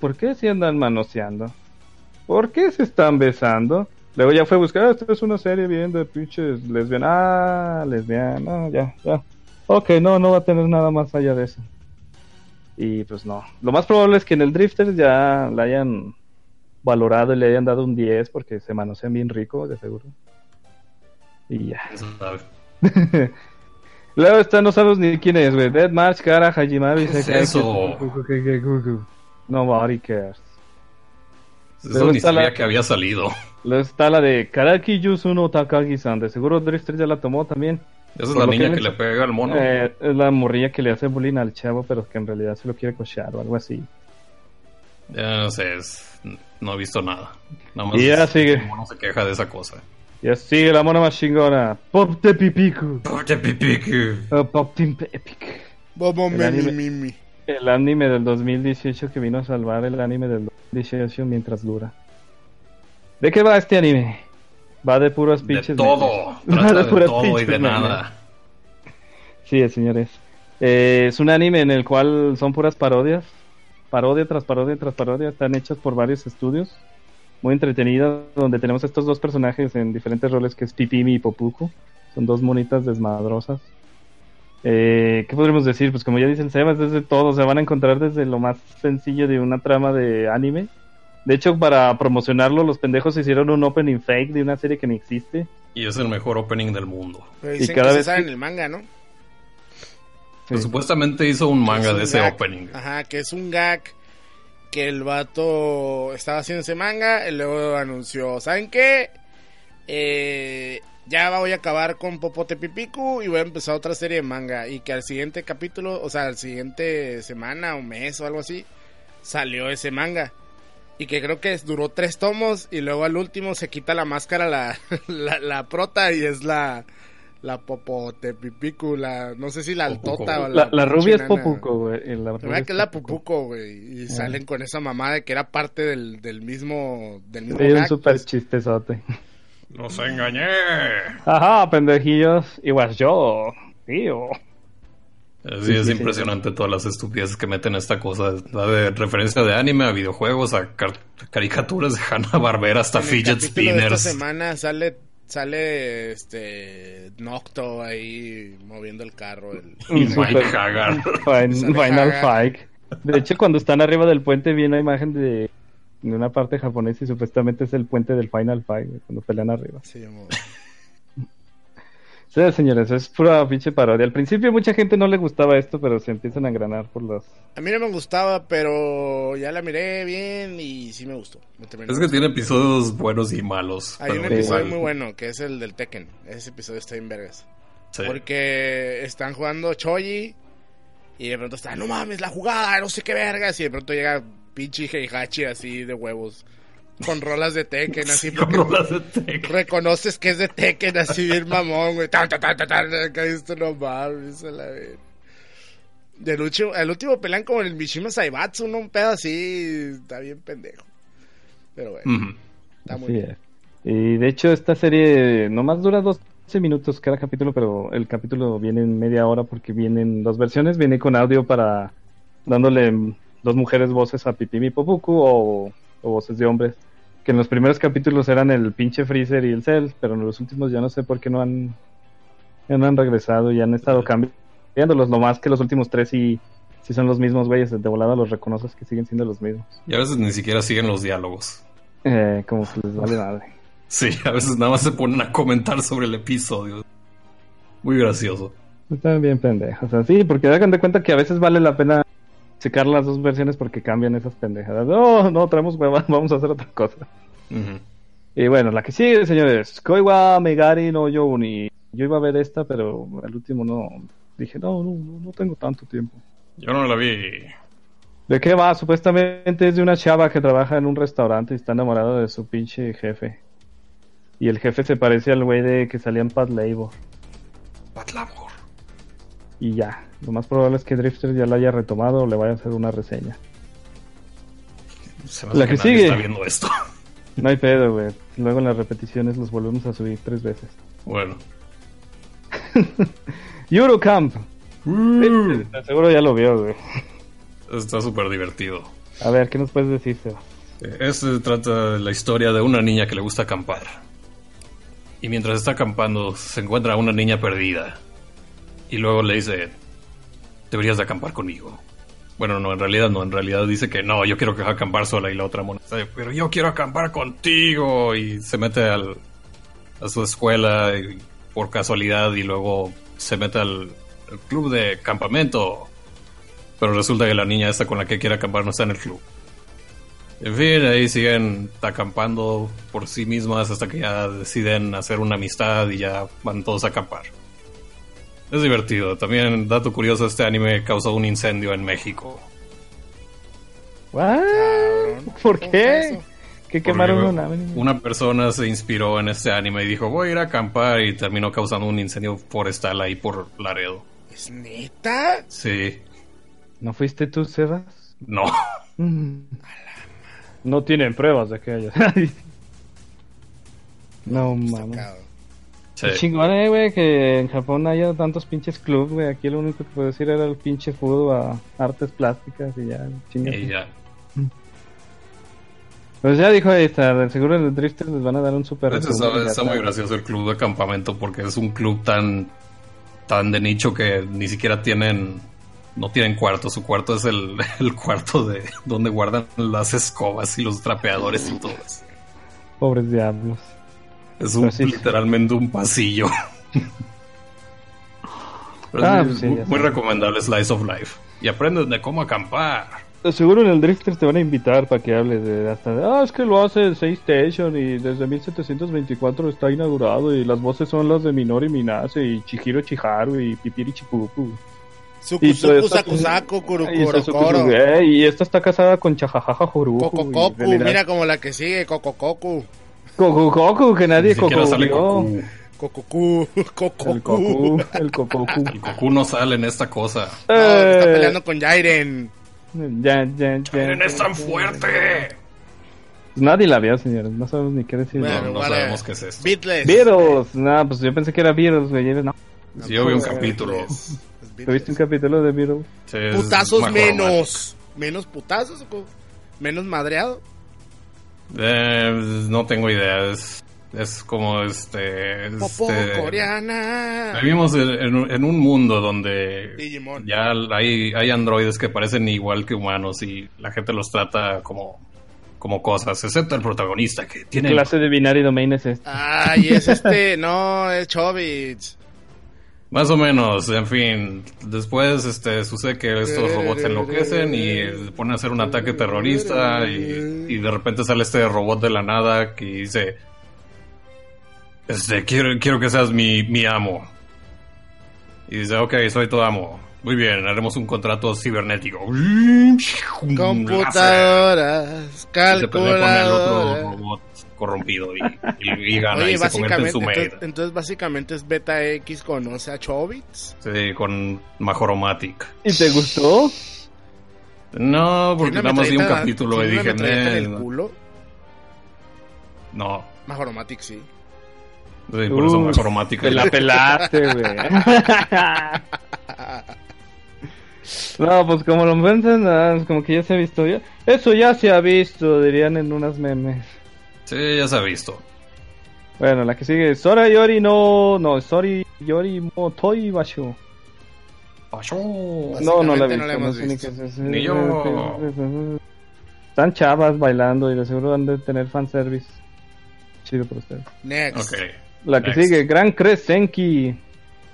¿Por qué se andan manoseando? ¿Por qué se están besando? Luego ya fue a buscar, "Ah, esto es una serie bien de pinches lesbianas. Ah, lesbiana, ya, ya. Ok, no, no va a tener nada más allá de eso. Y pues no. Lo más probable es que en el Drifter ya la hayan valorado y le hayan dado un 10 porque se manosean bien rico, de seguro. Y ya. Luego está, no sabes ni quién es, güey. Dead March, Kara, Hajimaru y ¿Qué es eso? Nobody cares. Eso ni está la- sabía que había salido. Luego está la de Karaki Yusuno Takagi-san. De seguro Drifter ya la tomó también. Esa es la niña que le pega al mono. Eh, es la morrilla que le hace bullying al chavo, pero que en realidad se lo quiere cochear o algo así. Ya no sé, es- no he visto nada. Nada Y ya es- sigue. No se queja de esa cosa. Ya sigue la mona más chingona. Pop de Pipiku. Porte pipicu. o Pop Team Epic. Bobo El mimi, anime- mimi. El anime del 2018 que vino a salvar el anime del 2018 mientras dura. ¿De qué va este anime? Va de puros De pinches. todo. memes. Va Trata de puros todo y pinches de memes. nada. Sí, señores. Eh, es un anime en el cual son puras parodias. Parodia tras parodia tras parodia. Están hechas por varios estudios. Muy entretenidas. Donde tenemos estos dos personajes en diferentes roles que es Pipimi y Popuku. Son dos monitas desmadrosas. Eh, ¿Qué podríamos decir? Pues como ya dice el Sebas, desde todo. Se van a encontrar desde lo más sencillo de una trama de anime. De hecho, para promocionarlo, los pendejos hicieron un opening fake de una serie que ni existe. Y es el mejor opening del mundo. Pero Y cada que vez se sabe que- en el manga, ¿no? Pues supuestamente hizo un manga de ese gag. opening. Ajá, que es un gag que el vato estaba haciendo ese manga y luego anunció, ¿saben qué? Eh, ya voy a acabar con Popote Pipiku y voy a empezar otra serie de manga y que al siguiente capítulo, o sea, al siguiente semana o mes o algo así, salió ese manga. Y que creo que duró tres tomos y luego al último se quita la máscara la, la, la prota y es la, la Popote Pipiku, la, no sé si la altota o La, la rubia es. Popuco, güey. La, que es la Popuco. Pupuco, güey. Y salen con esa mamada de que era parte del, del mismo. Del mismo Sí, un pues. chistezote. ¡Los engañé! Ajá, pendejillos. Igual yo, tío. Sí, Sí, es sí, impresionante todas las estupideces que meten a esta cosa. Va de referencia de anime a videojuegos, a car- caricaturas de Hanna Barbera hasta En fidget spinners. esta semana sale. Sale este. Nocto ahí moviendo el carro. El, Mike Hagar. Final. Fight. De hecho, cuando están arriba del puente, vi una imagen de, de una parte japonesa y supuestamente es el puente del Final Fight, cuando pelean arriba. Sí, Sí, señores, es pura pinche parodia. Al principio mucha gente no le gustaba esto, pero se empiezan a engranar por los... A mí no me gustaba, pero ya la miré bien y sí me gustó. Me Es que gustando. tiene episodios buenos y malos. Hay un episodio igual, muy bueno que es el del Tekken. Ese episodio está en vergas. sí. Porque están jugando Choji y de pronto está, no mames, la jugada, no sé qué vergas. Y de pronto llega pinche Heihachi así de huevos. Con rolas de Tekken, así Con porque rolas de Tekken. reconoces que es de Tekken, así bien mamón, güey. Tan, tan, tan, tan, tan, acá esto no mames, a la vez. Del último, el último pelean como el Mishima Saibatsu, ¿no? Un pedo así, está bien pendejo. Pero bueno, está muy bien. es. Y de hecho esta serie nomás dura 12 minutos cada capítulo, pero el capítulo viene en media hora porque vienen dos versiones. Viene con audio para dándole dos mujeres voces a Pipimi y Popuku o, o voces de hombres. Que en los primeros capítulos eran el pinche Freezer y el Cell, pero en los últimos ya no sé por qué no han, ya no han regresado y han estado cambiándolos. Lo más que los últimos tres sí, sí son los mismos güeyes. De volada los reconoces que siguen siendo los mismos. Y a veces ni siquiera siguen los diálogos. Eh, como que les vale madre. Sí, a veces nada más se ponen a comentar sobre el episodio. Muy gracioso. Están bien pendejos, así, porque hagan de cuenta que a veces vale la pena checar las dos versiones porque cambian esas pendejadas. No, no, traemos hueva, vamos a hacer otra cosa. Y bueno, la que sigue, señores, Koiwa Megari no Youni. Yo iba a ver esta, pero al último no. Dije, no, no, no no tengo tanto tiempo. Yo no la vi. ¿De qué va? Supuestamente es de una chava que trabaja en un restaurante y está enamorada de su pinche jefe. Y el jefe se parece al güey de que salía en Pad Labor. Pat Labor. Y ya, lo más probable es que Drifter ya la haya retomado o le vaya a hacer una reseña. Se La que nadie sigue. está viendo esto. No hay pedo, güey. Luego en las repeticiones los volvemos a subir tres veces. Bueno. Eurocamp. Seguro ya lo vio, güey. Está súper divertido. A ver, ¿qué nos puedes decir, Seba? Este trata de la historia de una niña que le gusta acampar. Y mientras está acampando se encuentra una niña perdida. Y luego le dice, deberías de acampar conmigo. Bueno, no, en realidad no, en realidad dice que no, yo quiero que acampar sola y la otra mona, pero yo quiero acampar contigo. Y se mete al, a su escuela por casualidad y luego se mete al, al club de campamento. Pero resulta que la niña esta con la que quiere acampar no está en el club. En fin, ahí siguen acampando por sí mismas hasta que ya deciden hacer una amistad y ya van todos a acampar. Es divertido. También, dato curioso, este anime causó un incendio en México. ¿What? ¿Por ¿Cómo qué? Que quemaron una nave. Una persona se inspiró en este anime y dijo, voy a ir a acampar y terminó causando un incendio forestal ahí por Laredo. ¿Es neta? Sí, ¿No fuiste tú, Sebas? no. No tienen pruebas de que haya. no mames. Sí. Chingón, eh, güey, que en Japón haya tantos pinches clubs, güey. Aquí lo único que puedo decir era el pinche fútbol a artes plásticas y ya, chingas. Y ya. Pues ya dijo ahí está, seguro de los drifters les van a dar un super Eso está. muy gracioso el club de campamento porque es un club tan tan de nicho que ni siquiera tienen no tienen cuarto, su cuarto es el, el cuarto de donde guardan las escobas y los trapeadores y todo eso. Pobres diablos. Es un, Pues sí. literalmente un pasillo. Pero Ah, sí, pues sí, muy, muy recomendable Slice of Life. Y aprendes de cómo acampar. De Seguro en el Drifters te van a invitar para que hables de hasta de, ah, es que lo hace el 6 Station y desde 1724 está inaugurado y las voces son las de Minori Minase y Chihiro Chiharu y Pipiri Chipupu. Suku, Y todo suku, esto- saku, saku, Y, esta está casada con Chajajaja Joruku. Coco y Coco, en realidad- mira como la que sigue, Coco Coco. Que nadie Coco sale vio. Goku. Coco Cu, Coco El Cu. Coco, el Coco Y Goku no sale en esta cosa. No, que está Eh, peleando con Jairen. Ya, ya, ya. ¡Eren es tan fuerte! Nadie la vio, señores. No sabemos ni qué decir. Bueno, No, no vale. sabemos qué es esto. Beatles. Beatles. No, pues yo pensé que era Beatles, güey. No. Sí, yo vi un Beatles. capítulo. ¿Tuviste un capítulo de Beatles? Sí, Putazos menos. Menos putazos, menos madreado. Eh, no tengo idea. Es, es como este. Este- coreana. Vivimos en, en un- mundo donde Digimon. ya hay, hay androides que parecen igual que humanos y la gente los trata como, como cosas, excepto el protagonista que tiene. Clase de Binary Domain es este. Ay, es este, no, es Chobits. Más o menos, en fin. Después este, sucede que estos robots enloquecen y se ponen a hacer un ataque terrorista y, y de repente sale este robot de la nada que dice... Este, quiero, quiero que seas mi, mi amo. Y dice, ok, soy tu amo. Muy bien, haremos un contrato cibernético. Computadoras, Y se pelea con el otro calculadoras. robot corrompido y, y- y gana Oye, y se convierte en su entonces, entonces básicamente es Beta X conoce a Chobits. Sí, con Majoromatic. ¿Y te gustó? No, porque nada más vi un capítulo y dije, metralleta en "Nel, el culo. no. Majoromatic sí. Sí, por eso Majoromatic. Te la pelaste, güey. No, pues como lo es como que ya se ha visto. ya- Eso ya se ha visto, dirían en unas memes. Sí, ya se ha visto. Bueno, la que sigue, Sora Yori no, no, Sori Yori Motoi Basho. No, no la he visto. no la hemos ni visto. yo. Están chavas bailando y de seguro han de tener fanservice. Chido por ustedes. Next. La que Next. sigue, Gran Crest Senki.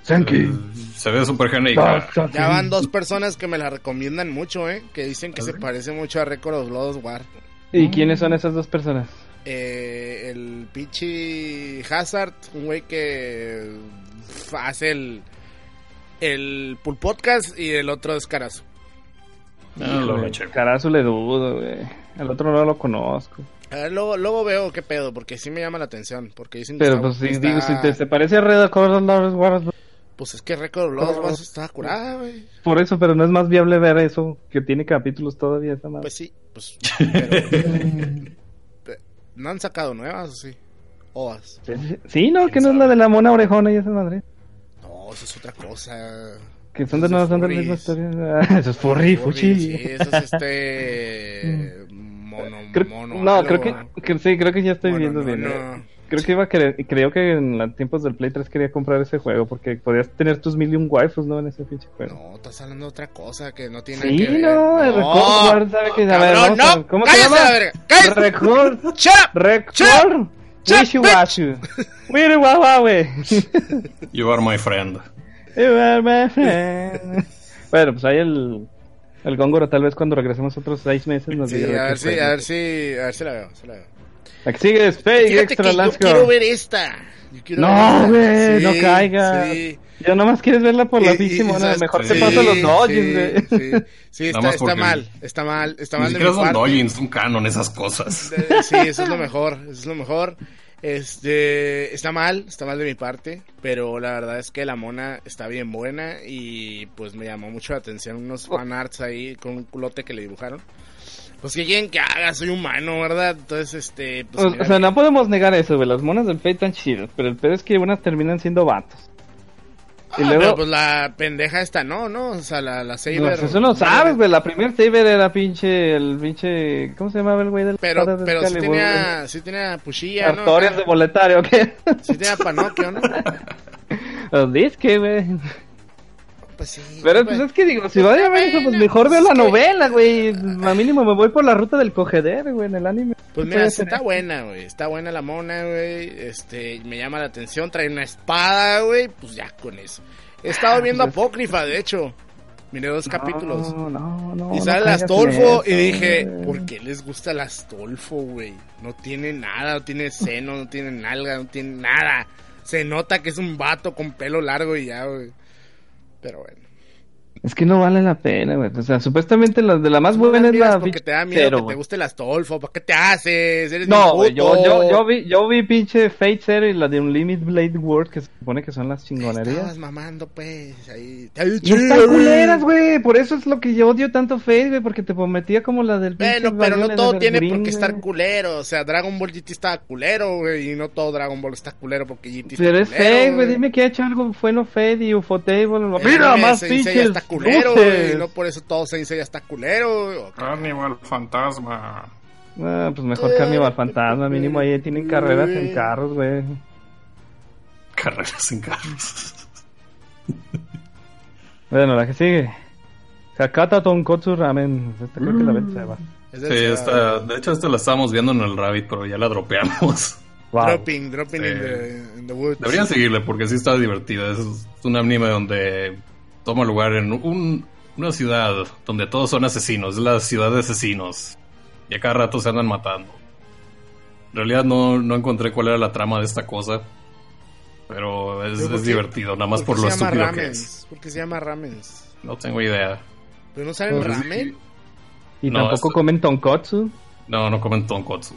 Senki. Eh, Se ve súper genérica. Ya van dos personas que me la recomiendan mucho, ¿eh? Que dicen que ¿Ah, se parece mucho a Record of Blood War. ¿Y quiénes son esas dos personas? Eh, el Pichi Hazard, un güey que hace el el Pool Podcast y el otro es Carazo. Lo. Carazo le dudo, güey. El otro no lo conozco. A ver, luego, luego veo qué pedo, porque sí me llama la atención. Porque dicen que Pero está- pues si, está- digo, si te, se parece a Red Accord Wars, Pues es que Record of Blood War está curada, güey. por eso, pero no es más viable ver eso, que tiene capítulos todavía esa madre. Pues sí, pues. pero- no han sacado nuevas, ¿o sí? Ovas. Sí, no, que no es la de la mona orejona y esa madre. No, eso es otra cosa. Que son de es son de la misma historia. Ah, eso es furry, Furry, fuchi. Sí, eso es este. mono, Creo- mono. no, algo. creo que, que sí, creo que ya estoy Mono, viendo no, bien. no. Creo que iba a querer, creo que en los tiempos del Play 3 quería comprar ese juego porque podías tener tus mil y un waifus, ¿no? En ese pinche juego. No, estás hablando de otra cosa que no tiene Sí, que ver. no, el Record ¿sabe qué? A ver. Record. Record, Shut- Wishiwashu. Wiri Wawawe. You are my friend. You are my friend. Bueno, pues ahí el, el Góngoro tal vez cuando regresemos otros seis meses nos Sí, diga a ver si, a ver si, a ver si la veo, si la veo. La que sigue es Fake Fíjate Extra que yo Let's quiero Go. ver esta. Yo quiero ver No, güey, Sí, no caiga. sí. Ya nomás quieres verla por la pinche y- mona. Mejor Sí, te paso los Dodgers, sí, güey. Sí, está, está mal, está mal, está Ni mal de siquiera mi son parte. Dodgins, son canon esas cosas. Eh, Sí, eso es lo mejor, eso es lo mejor. Este, está mal, está mal de mi parte, pero la verdad es que la mona está bien buena y pues me llamó mucho la atención unos fanarts ahí con un culote que le dibujaron. Pues que quieren que haga, soy humano, ¿verdad? Entonces, este, pues O, sea, no podemos negar eso, güey. Las monas del Fate están chidas, pero el pedo es que unas terminan siendo vatos. Y ah, luego, pero pues la pendeja esta no, ¿no? O sea, la, la Saber. pues eso no sabes, güey. La primer Saber era pinche, el pinche, ¿cómo se llamaba el güey del Pero, pero sí tenía, sí tenía pushilla, ¿no? Artorias de boletario, ¿qué? Sí tenía panocchio, ¿no? Los disque, güey. Pues sí. Pero pues, pues es que digo, si voy a ver eso, pues mejor pues veo la novela, güey. A mínimo me voy por la ruta del cogeder, güey, en el anime. Pues ¿Qué mira, está tener? buena, güey. Está buena la mona, güey. Este, me llama la atención. Trae una espada, güey. Pues ya con eso. He estado viendo pues es- Apócrifa, de hecho. Miré dos capítulos. No, no, no. y no sale el Astolfo. Y dije, güey. ¿por qué les gusta el Astolfo, güey? No tiene nada, no tiene seno, no tiene nalga, no tiene nada. Se nota que es un vato con pelo largo y ya, güey. Pero bueno. Es que no vale la pena, güey. O sea, supuestamente la de la más buena las es la porque te da miedo Zero, que te guste el Astolfo. ¿Para qué te haces? Eres No, güey, yo, yo, yo vi, yo vi pinche Fate Zero y la de Unlimited Blade World que se supone que son las Estabas chingonerías. mamando, pues. Ahí. No están culeras, güey. Por eso es lo que yo odio tanto Fate, güey, porque te prometía como la del pinche Bueno, pero no todo tiene por qué estar culero. O sea, Dragon Ball GT estaba culero, güey. Y no todo Dragon Ball está culero porque GT está Pero es Fate, güey. Dime que ha hecho algo bueno Fate y Ufotable. Mira, más pinches. Culero, güey. no por eso todo Saint Seiya está culero, güey. Carnival Fantasma. Ah, pues mejor Carnival Fantasma. Mínimo ahí tienen carreras en carros, güey. Carreras en carros. Bueno, la que sigue. Hakata Tonkotsu Ramen. Esta creo que la ven se va. Sí, esta, de hecho, esta la estábamos viendo en el Rabbit, pero ya la dropeamos. Wow. Dropping, dropping Sí. in, the, in the woods. Deberían seguirle porque sí está divertida. Es un anime donde toma lugar en un- una ciudad donde todos son asesinos. Es la ciudad de asesinos. Y a cada rato se andan matando. En realidad no, no encontré cuál era la trama de esta cosa. Pero es, Pero ¿por es qué- divertido, nada más por lo estúpido que es. ¿Por qué se llama ramens? No tengo idea. ¿Pero no saben Pues, ramen? Y No, tampoco esto- comen Tonkotsu. No, no comen tonkotsu.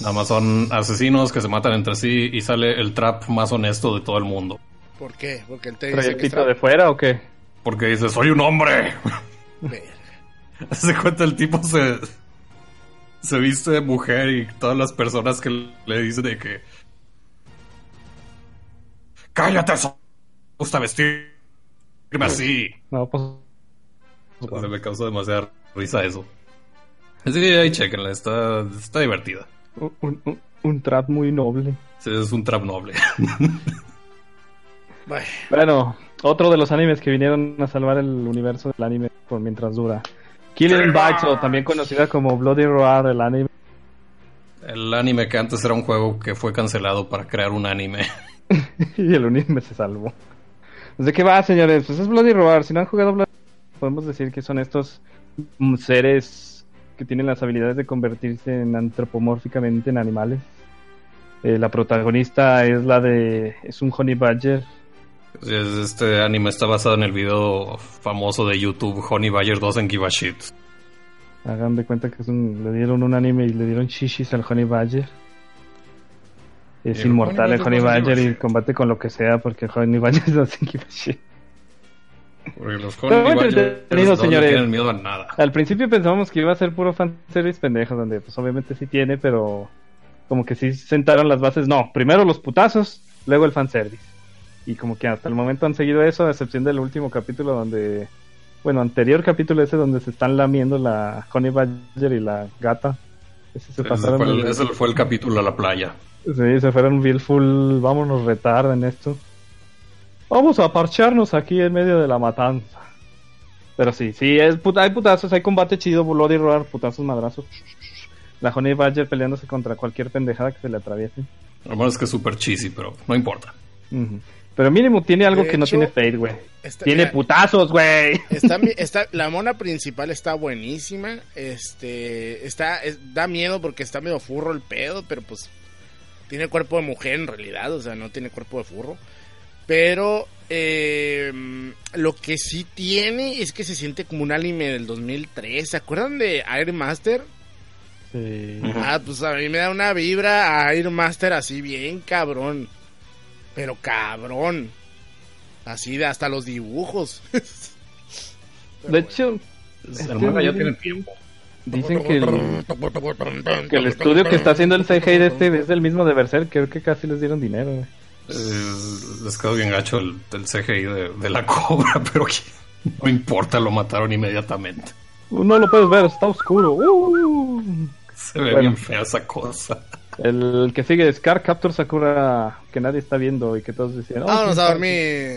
Nada más son asesinos que se matan entre sí y sale el trap más honesto de todo el mundo. ¿Por qué? Porque él te dice ¿Trae el que está... de fuera o qué? Porque dice, soy un hombre. Verga. Se cuenta el tipo se se viste de mujer y todas las personas que le dicen de que cállate, me gusta vestirme así. No, pues. O sea, me causa demasiada risa eso. Así que ahí chequenla, está, está divertida. Un, un- un trap muy noble. Sí, Es un trap noble. Bueno, Bueno, otro de los animes que vinieron a salvar el universo del anime por mientras dura. Killing Bites, o también conocida como Bloody Roar, el anime. El anime que antes era un juego que fue cancelado para crear un anime. y el anime se salvó. ¿De qué va, señores? Pues es Bloody Roar. Si no han jugado Bloody Roar, podemos decir que son estos mm, seres que tienen las habilidades de convertirse en antropomórficamente en animales. Eh, la protagonista es la de... es un Honey Badger. Es- Este anime está basado en el video famoso de YouTube Honey Badger 2 en Give a Shit. Hagan de cuenta que es un- le dieron un anime y le dieron shishis al Honey Badger. Es el inmortal el Honey Badger y combate con lo que sea porque el Honey Badger no se give a shit. Porque los Honey muy Badgers entretenido, no le señores. tienen miedo a nada. Al principio pensábamos que iba a ser puro fanservice pendejo, donde pues obviamente sí tiene, pero como que sí sentaron las bases. No, primero los putazos, luego el fanservice. Y como que hasta el momento han seguido eso, a excepción del último capítulo donde... Bueno, anterior capítulo ese donde se están lamiendo la Honey Badger y la gata. Ese se Ese fue, el, de- ese fue el capítulo a la playa. Sí, se fueron real full, vámonos retarda en esto. Vamos a parcharnos aquí en medio de la matanza. Pero sí, sí, es puta- hay putazos, hay combate chido, Bloody Roar, putazos madrazos. La Honey Badger peleándose contra cualquier pendejada que se le atraviese. Lo malo es que es súper cheesy, pero no importa. Ujú. Pero mínimo tiene algo De que no tiene Fate, güey. Tiene mira, putazos, güey. Está, está, la mona principal está buenísima. Este, está, es- da miedo porque está medio furro el pedo, pero pues tiene cuerpo de mujer en realidad, o sea, no tiene cuerpo de furro. Pero eh, lo que sí tiene es que se siente como un anime del 2003. ¿Se acuerdan de Air Master? Sí. Ah, pues a mí me da una vibra a Air Master así bien cabrón. Pero cabrón. Así de hasta los dibujos. Pero De hecho, El manga ya tiene tiempo. dicen que el, que el estudio que está haciendo el CGI de este es el mismo de Berserk. Creo que casi les dieron dinero, güey. Eh, les quedó bien gacho el, el CGI de, de la cobra, pero que no importa, lo mataron inmediatamente. No lo puedes ver, está oscuro. Uh. Se ve Bueno. bien fea esa cosa. El que sigue es Car Captor Sakura, que nadie está viendo y que todos decían. "Oh, Vámonos ¿quién a sabe?".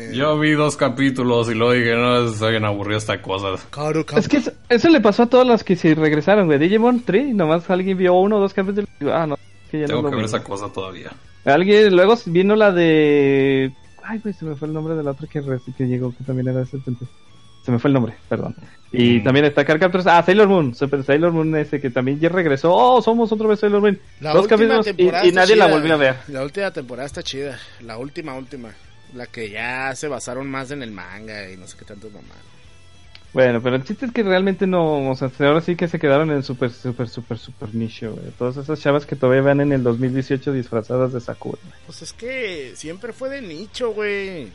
dormir. Yo vi dos capítulos y luego dije, no, está bien aburrida esta cosa. Caro, Es que eso, eso le pasó a todas las que se regresaron, güey. Digimon 3, nomás alguien vio uno o dos capítulos y ah, no, que ya Tengo no que ver vi". esa cosa todavía. Alguien, luego vino la de. Ay, güey, se me fue el nombre de la otra que, re- que llegó, que también era de 70. Se me fue el nombre, perdón. Y Mm. también está Car Captors. Ah, Sailor Moon, Sailor Moon ese que también ya regresó. Oh, somos otra vez Sailor Moon. La Dos capítulos y, nadie la volvió a ver. La última temporada está chida. La última, última. La que ya se basaron más en el manga y no sé qué tanto mamá. Bueno, pero el chiste es que realmente no. O sea, ahora sí que se quedaron en el super, super, super, super nicho, güey. Todas esas chavas que todavía van en el 2018 disfrazadas de Sakura. Pues es que siempre fue de nicho, güey.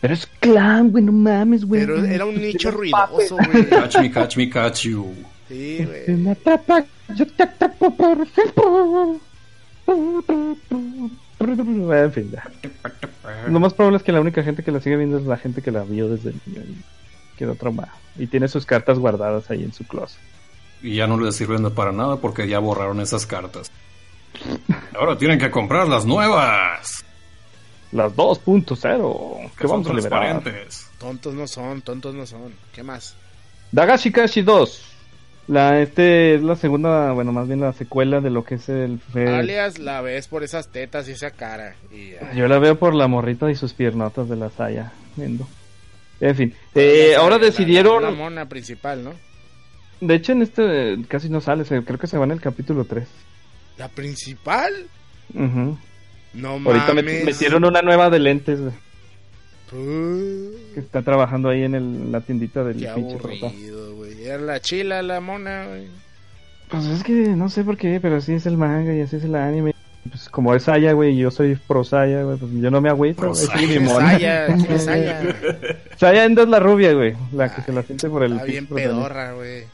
Pero es clan, güey, no mames, güey. Pero era un nicho ruidoso, güey. Catch me, catch me, catch you. Sí, güey. me atrapa, yo te atrapo por siempre. En fin, ya. Lo más probable es que la única gente que la sigue viendo es la gente que la vio desde niño y quedó traumada. Y tiene sus cartas guardadas ahí en su closet. Y ya no les sirven para nada porque ya borraron esas cartas. Ahora tienen que comprar las nuevas. Las 2.0 Que vamos a liberar. Tontos no son, tontos no son. ¿Qué más? Dagashi Kashi 2. La, este es la segunda, bueno, más bien la secuela de lo que es el... fue- Alias la ves por esas tetas y esa cara. Y. Yo la veo por la morrita y sus piernotas de la saya. Viendo. En fin. Eh, ahora La- decidieron... La mona principal, ¿no? De hecho, en este eh, casi no sale, se- creo que se va en el capítulo 3. ¿La principal? Ujú. No Ahorita mames. metieron una nueva de lentes, güey, que está trabajando ahí en el- la tiendita del aburrido, güey. Era la chila, la mona, güey. Pues es que no sé por qué, pero así es el manga y así es el anime. Pues como es Saya, güey, y yo soy pro Saya, güey, pues yo no me agüito, Pro güey, Saya. sí, mi ¿Quién es mona. Saya? ¿Quién es Saya? Saya Endo es la rubia, güey, la que Ay, se la siente por el Está bien pedorra, güey.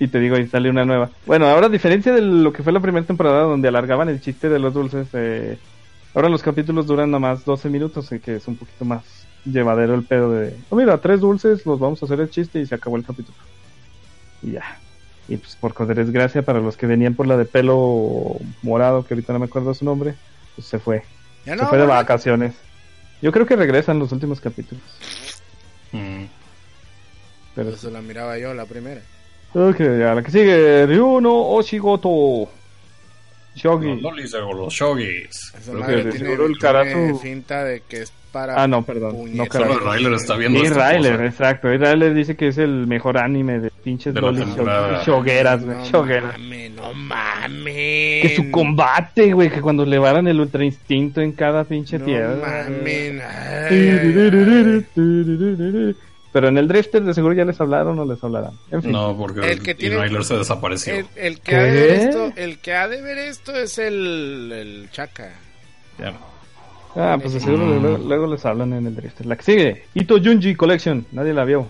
Y te digo, ahí sale una nueva. Bueno, ahora a diferencia de lo que fue la primera temporada donde alargaban el chiste de los dulces, eh, ahora los capítulos duran nomás 12 minutos, eh, que es un poquito más llevadero el pedo de, oh, mira, tres dulces, los vamos a hacer el chiste y se acabó el capítulo. Y ya. Y pues por desgracia para los que venían por la de pelo morado, que ahorita no me acuerdo su nombre, pues se fue. Ya se no, fue de vacaciones. Yo creo que regresan los últimos capítulos. Mm. Pero Eso la miraba yo, la primera. Ok, ya la que sigue, Ryuno Oshigoto. Shogi. Los lolis o los shogis. Esa madre que tiene, el Karatu- finta de que es para... Ah, no, perdón. No. Solo está viendo Y esta Ryler, cosa. exacto. Y Ryler dice que es el mejor anime de pinches De lolis shogueras, güey. No shogueras. mames, no mames. Que su combate, güey, que cuando le varan el ultra instinto en cada pinche No tierra. mames. Pero en el Drifter de seguro ya les hablaron o les hablarán. En fin. No, porque El que tiene- Ryler se desapareció. El, el que ha de ver esto, el que ha de ver esto es el, el Chaka. Ya. Ah, pues de seguro Mm. luego, luego les hablan en el Drifter. La que sigue, Ito Junji Collection. Nadie la vio.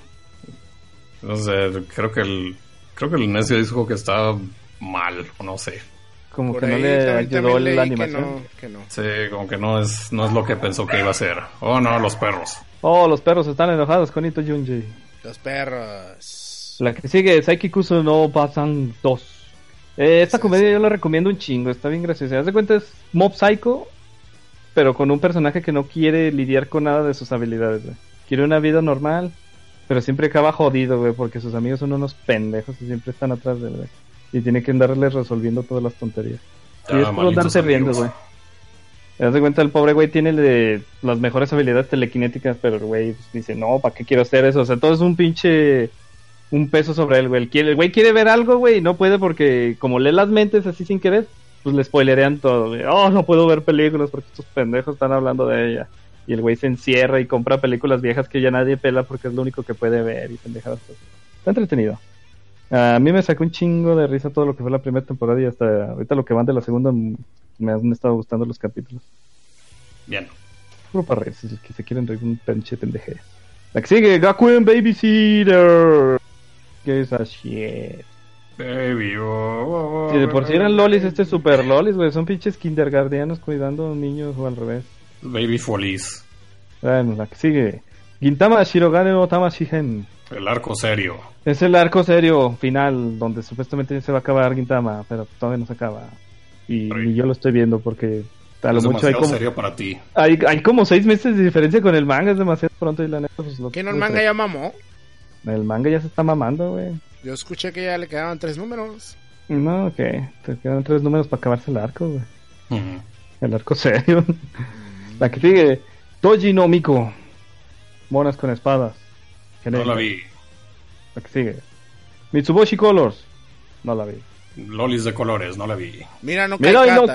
No sé, creo que el creo que el necio dijo que estaba mal, o no sé. Como Por que no le ayudó la que animación. no, que no. Sí, como que no es no es lo que pensó que iba a ser. Oh, no, los perros. Oh, los perros están enojados con Ito Junji. Los perros. La que sigue, Saikikusu no Basan 2. Eh, esta Sí, comedia sí. yo la recomiendo un chingo, está bien graciosa. Haz de cuenta es Mob Psycho, pero con un personaje que no quiere lidiar con nada de sus habilidades, güey. Quiere una vida normal, pero siempre acaba jodido, güey, porque sus amigos son unos pendejos y siempre están atrás de él, güey. Y tiene que andarles resolviendo todas las tonterías. Ya, y es por andarse riendo, güey. Te das cuenta, el pobre güey tiene de las mejores habilidades telequinéticas, pero el güey dice, no, ¿para qué quiero hacer eso? O sea, todo es un pinche... Un peso sobre él, güey. El, güey quiere ver algo, güey, y no puede porque como lee las mentes así sin querer, pues le spoilerean todo. Oh, no puedo ver películas porque estos pendejos están hablando de ella. Y el güey se encierra y compra películas viejas que ya nadie pela porque es lo único que puede ver y pendejadas. Está entretenido. A mí me sacó un chingo de risa todo lo que fue la primera temporada y hasta ahorita lo que van de la segunda me han estado gustando los capítulos. Bien. Puro para reírse, si que se quieren reír un pinche pendeje. La que sigue, Gakuen Babysitter. ¿Qué es shit? Baby, oh, oh, oh, Si de por sí eran lolis, este es super lolis, güey. Son pinches kindergartenos cuidando niños o al revés. Baby Feliz. Bueno, la que sigue. Gintama Shirogane no Tamashigen. El arco serio. Es el arco serio final donde supuestamente ya se va a acabar Gintama, pero todavía no se acaba. Y yo lo estoy viendo porque a lo es mucho hay como, serio para ti. hay, hay como seis meses de diferencia con el manga, es demasiado pronto y la neta pues lo ¿Quién el manga ya mamó? El manga ya se está mamando, güey. Yo escuché que ya le quedaban tres números. No, ok. Te quedan tres números para acabarse el arco, güey. El arco serio. la que sigue. Toji no Miko. Monas con espadas. No la vi. La que sigue. Mitsuboshi Colors. No la vi. Lolis de colores, no la vi. Mira, no Mira, y no-.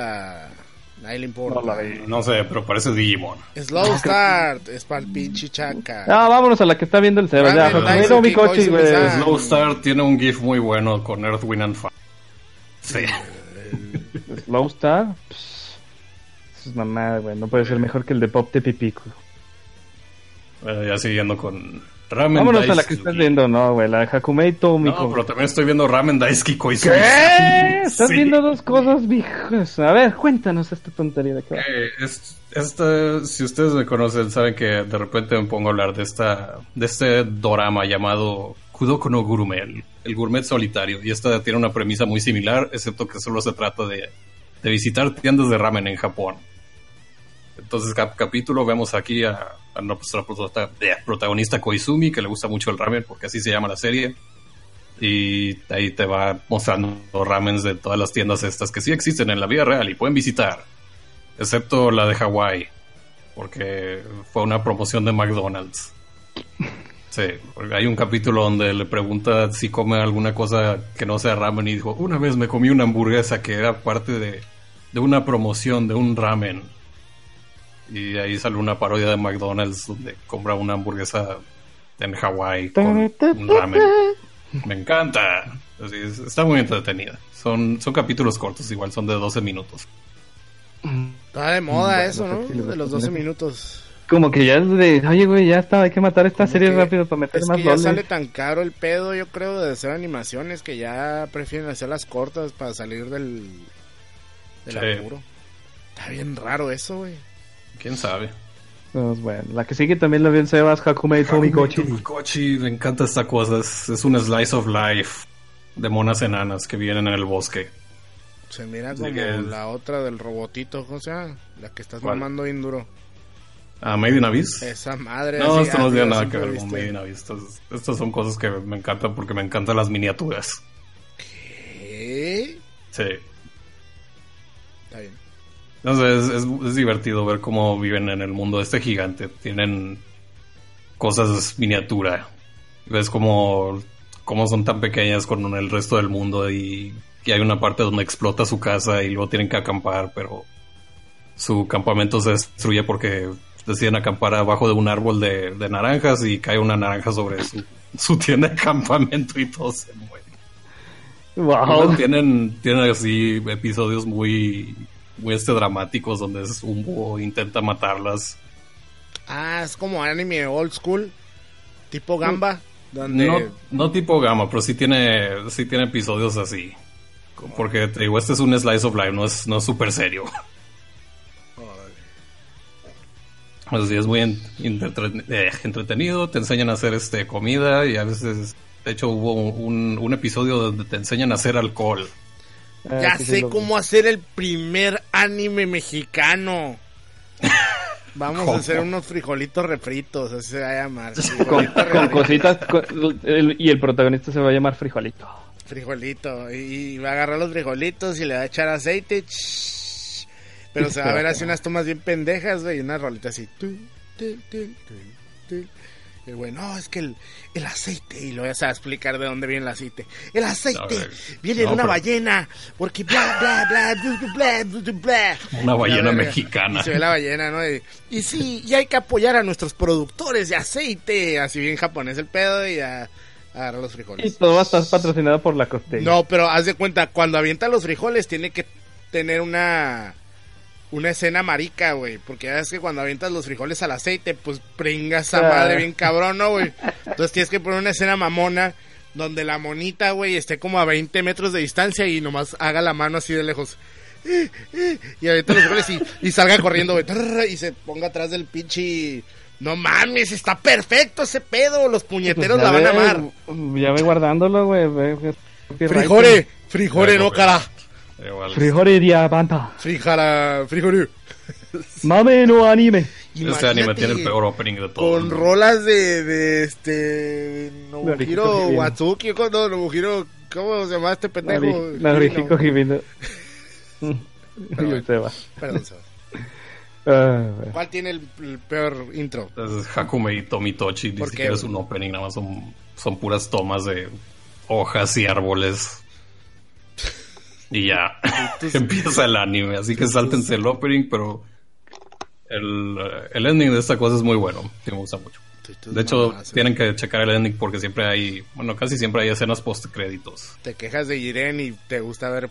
Nadie le importa. No la vi. No sé, pero parece Digimon. Slow Start. es para el pinche chaca. Ah, vámonos a la que está viendo el Seba. Ya, güey. Koizumi-san. Slow Star tiene un GIF muy bueno con Earth, Wind and Fire. Sí. Slow Star. Pss, Eso es mamada, güey. No puede ser mejor que el de Pop de Pipico. Bueno, ya siguiendo con Ramen Vámonos a la que estás viendo, no, güey. La de Hakumei Tomiko. No, pero también estoy viendo Ramen Daisuke Koizumi. ¿Qué? Estás Sí. viendo dos cosas viejas. A ver, cuéntanos esta tontería de qué. Eh, es- esta, si ustedes me conocen, saben que de repente me pongo a hablar de esta, de este dorama llamado Kudoko no Gurume, el, el gourmet solitario. Y esta tiene una premisa muy similar, excepto que solo se trata de, de visitar tiendas de ramen en Japón. Entonces, cap capítulo, vemos aquí a, a nuestra prota- protagonista Koizumi, que le gusta mucho el ramen, porque así se llama la serie. Y ahí te va mostrando ramens de todas las tiendas estas que sí existen en la vida real y pueden visitar. Excepto la de Hawái, porque fue una promoción de McDonald's. Sí, hay un capítulo donde le pregunta si come alguna cosa que no sea ramen y dijo, una vez me comí una hamburguesa que era parte de, de una promoción de un ramen. Y ahí sale una parodia de McDonald's donde compra una hamburguesa en Hawái con un ramen. Me encanta. Así es, está muy entretenida. Son, son capítulos cortos, igual son de 12 minutos. Está de moda Bueno, eso, ¿no? De los voy a 12 poner. minutos. Como que ya es de, oye, güey, ya está, hay que matar esta Como serie que- rápido para meter Es más que ya sale tan caro el pedo, yo creo, de hacer animaciones que ya prefieren hacerlas cortas para salir del, del Sí. apuro. Está bien raro eso, güey. ¿Quién sabe? Pues bueno, la que sigue también la vi en Sebas, Hakumei Tomikochi. Kochi, me encanta esta cosa. Es, es un slice of life de monas enanas que viven en el bosque. Se mira como que es- la otra del robotito, o sea, la que estás ¿Cuál? mamando bien duro. ¿A Made in Abyss? Esa madre. No, esto no ah, tiene nada que ver con Made in Abyss. Estas, estas son cosas que me encantan porque me encantan las miniaturas. ¿Qué? Sí. Está bien. Entonces es, es- es divertido ver cómo viven en el mundo de este gigante. Tienen cosas miniatura. Ves cómo, cómo son tan pequeñas con el resto del mundo y, y hay una parte donde explota su casa y luego tienen que acampar, pero su campamento se destruye porque deciden acampar abajo de un árbol de, de naranjas y cae una naranja sobre su, su tienda de campamento y todo se muere. Wow. Tienen, tienen así episodios muy, muy este dramáticos donde es un búho intenta matarlas. Ah, es como anime old school, tipo Gamba, donde... No, no tipo gama, pero sí tiene, sí tiene episodios así. Porque te digo, este es un slice of life, no es, no es súper serio. Así es muy eh, entretenido, te enseñan a hacer este comida y a veces, de hecho hubo un, un episodio donde te enseñan a hacer alcohol. Ah, Ya sé cómo hacer el primer anime mexicano. Vamos ¿Cómo? a hacer unos frijolitos refritos, así se va a llamar. Con, cositas. con- el- y el protagonista se va a llamar Frijolito. frijolito. Y va a agarrar los frijolitos y le va a echar aceite. Pero se va a ver así unas tomas bien pendejas, güey, y una rolita así. Tu, tu, tu, tu, tu. Y el güey, no, es que el, el aceite, y lo voy a explicar de dónde viene el aceite. El aceite viene de no, una pero- ballena, porque bla, bla, bla, bla, bla, bla, bla. Una ballena mexicana. Y se ve la ballena, ¿no? Y, y sí, y hay que apoyar a nuestros productores de aceite. Así bien japonés el pedo y a, a agarrar los Y frijoles. todo va a estar patrocinado por la costeña. No, pero haz de cuenta, cuando avienta los frijoles tiene que tener una una escena marica, güey, porque ya ves que cuando avientas los frijoles al aceite, pues pringa esa Ah. madre bien cabrón, ¿no, güey? Entonces tienes que poner una escena mamona donde la monita, güey, esté como a 20 metros de distancia y nomás haga la mano así de lejos. Y avienta los frijoles y, y salga corriendo, güey, y se ponga atrás del pinche... No mames, está perfecto ese pedo, los Pues puñeteros ya la van a amar. Ya ve guardándolo, güey. frijore, Bueno, no pero- cara. Igual. Frijore diabanta. Frijara, frijore. Mame no anime. Este anime tiene el peor opening de todos. Con rolas de, de este. Nobuhiro. Watsuki, ¿cómo- no, Nobuhiro, ¿cómo se llama este pendejo? Rijico Hibino. Perdón, Seba. Ah. ¿Cuál tiene el, el peor intro? Es Hakume y Tomitochi, ni ¿Por qué, siquiera es un opening, nada más son, son puras tomas de hojas y árboles. Y ya, empieza el anime, así que sáltense el opening, pero el, eh, el ending de esta cosa es muy bueno, sí me gusta mucho. De hecho, tienen que checar el ending porque siempre hay, bueno, casi siempre hay escenas post créditos. Te quejas de Jiren y te gusta ver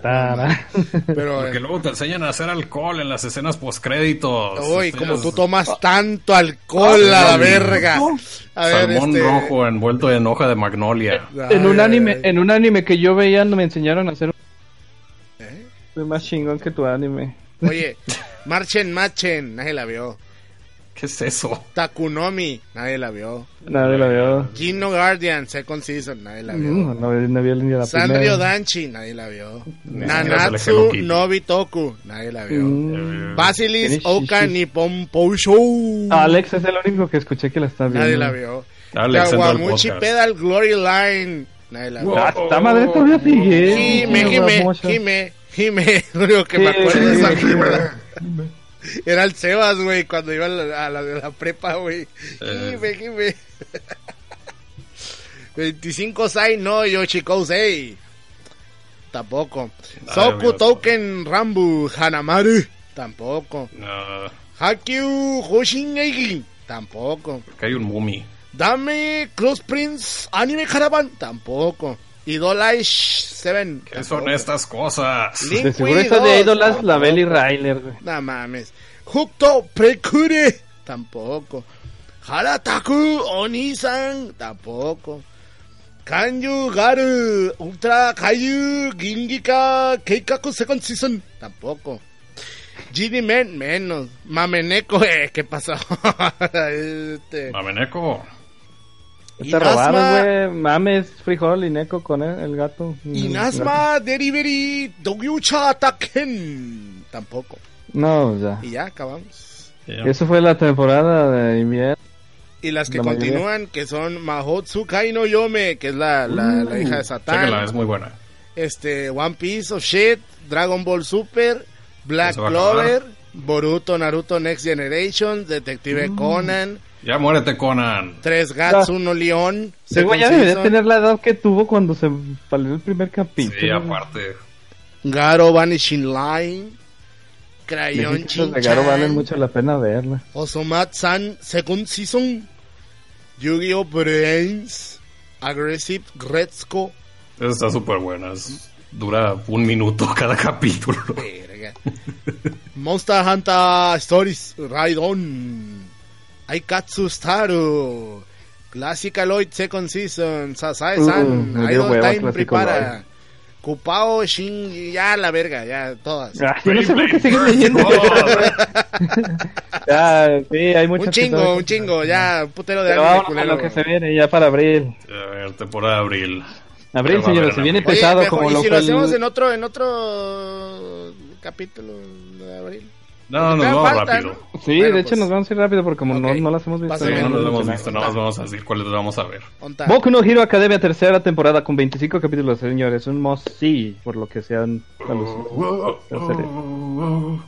tara. Pero. Porque luego te enseñan a hacer alcohol en las escenas post créditos. Uy, como tú tomas tanto alcohol a la Ah, verga. A ver, Salmón este. rojo envuelto en hoja de magnolia. En un Ay, anime, ay, en un anime que yo veía me enseñaron a hacer ¿Eh? soy más chingón que tu anime. Oye, marchen, marchen. Nadie la vio. ¿Qué es eso? Takunomi. Nadie la vio. Nadie la vio. Kino Guardian, Second Season, nadie la vio. No, no, no vi ni la Sanrio primera. Danchi, nadie la vio. Hello Nanatsu Kitty. no Bitoku, nadie la vio. Mm. Basilis Oka. Nippon Pou Show, Alex es el único que escuché que la está viendo. nadie la vio. Alex, Kawamuchi. Pedal Glory Line, nadie la vio. Ah, esta madre todavía sigue. Jime, No, Jime, Jime, Jime, lo único que me acuerdo de esa sí, mierda. Era el Sebas, güey, cuando iba a la, a la, a la prepa, güey. Jime, Jime. 25 Sai no Yoshikousei. Tampoco. Ay, Soku. Token Rambu Hanamaru. Tampoco. No, Hakyu Hoshingeiki. Tampoco. porque hay un mumi. Dame Cross Prince Anime Caravan. Tampoco. Idolish 7. ¿Qué son estas cosas? Link De seguro de 2, Idolas, la. Belly güey. No mames. Hookto Precure. Tampoco. Harataku Onisan. Tampoco. Kanyu Garu Ultra Kaiju Gingika Keikaku Second Season. Tampoco. GD Men menos. Mameneko, eh, ¿qué pasó? este. Mameneko. Está robado, güey. Mames, frijol y neco con el, el gato. Inazma Delivery Dogyucha Taken. Tampoco. No, ya. Y ya acabamos. Ya. Eso fue la temporada de invierno. Y las que La mayoría. continúan, que son Mahotsu Kai no Yome, que es la, la, la hija de Satán. Chéquenla, es muy buena. Este, One Piece of Shit, Dragon Ball Super, Black Clover, Boruto, Naruto Next Generation, Detective Mm. Conan, Ya muérete, Conan. Tres Gatos, Uno León, güey ya debería tener la edad que tuvo cuando se salió el primer capítulo. Sí, aparte. Garo Vanishing Line, Crayon Viejitos de Garo valen mucho la pena verla. Osomat-san Second Season, Yu-Gi-Oh! Brains, Aggressive Gretzko, Esa está súper buena. es- dura un minuto cada capítulo. Verga. Monster Hunter Stories Ride On Aikatsu Staru Classic Aloy Second Season Sasae-san Uh, dio Idol hueva Time Prepara. Kupao Shin Ya la verga Ya todas Ah, yo no sé por qué siguen leyendo. ya, sí, hay muchas Un chingo Un chingo Ya un putero de Pero anime culero. lo que se viene ya para abril. A ver, temporada de abril. Abril, a señores, se en viene pesado Oye, como mejor, lo ¿y si fue lo hacemos en otro En otro Capítulo de abril No, nos vamos falta, rápido. ¿no? Sí, Bueno, de hecho pues, nos vamos a ir rápido porque como ok. no, no las hemos visto. Pásale. No, no lo hemos visto, nada más vamos a decir cuáles vamos a ver. ¿Onta? Boku no Hero Academia tercera temporada con 25 capítulos, señores. Un must see, por lo que sean la serie.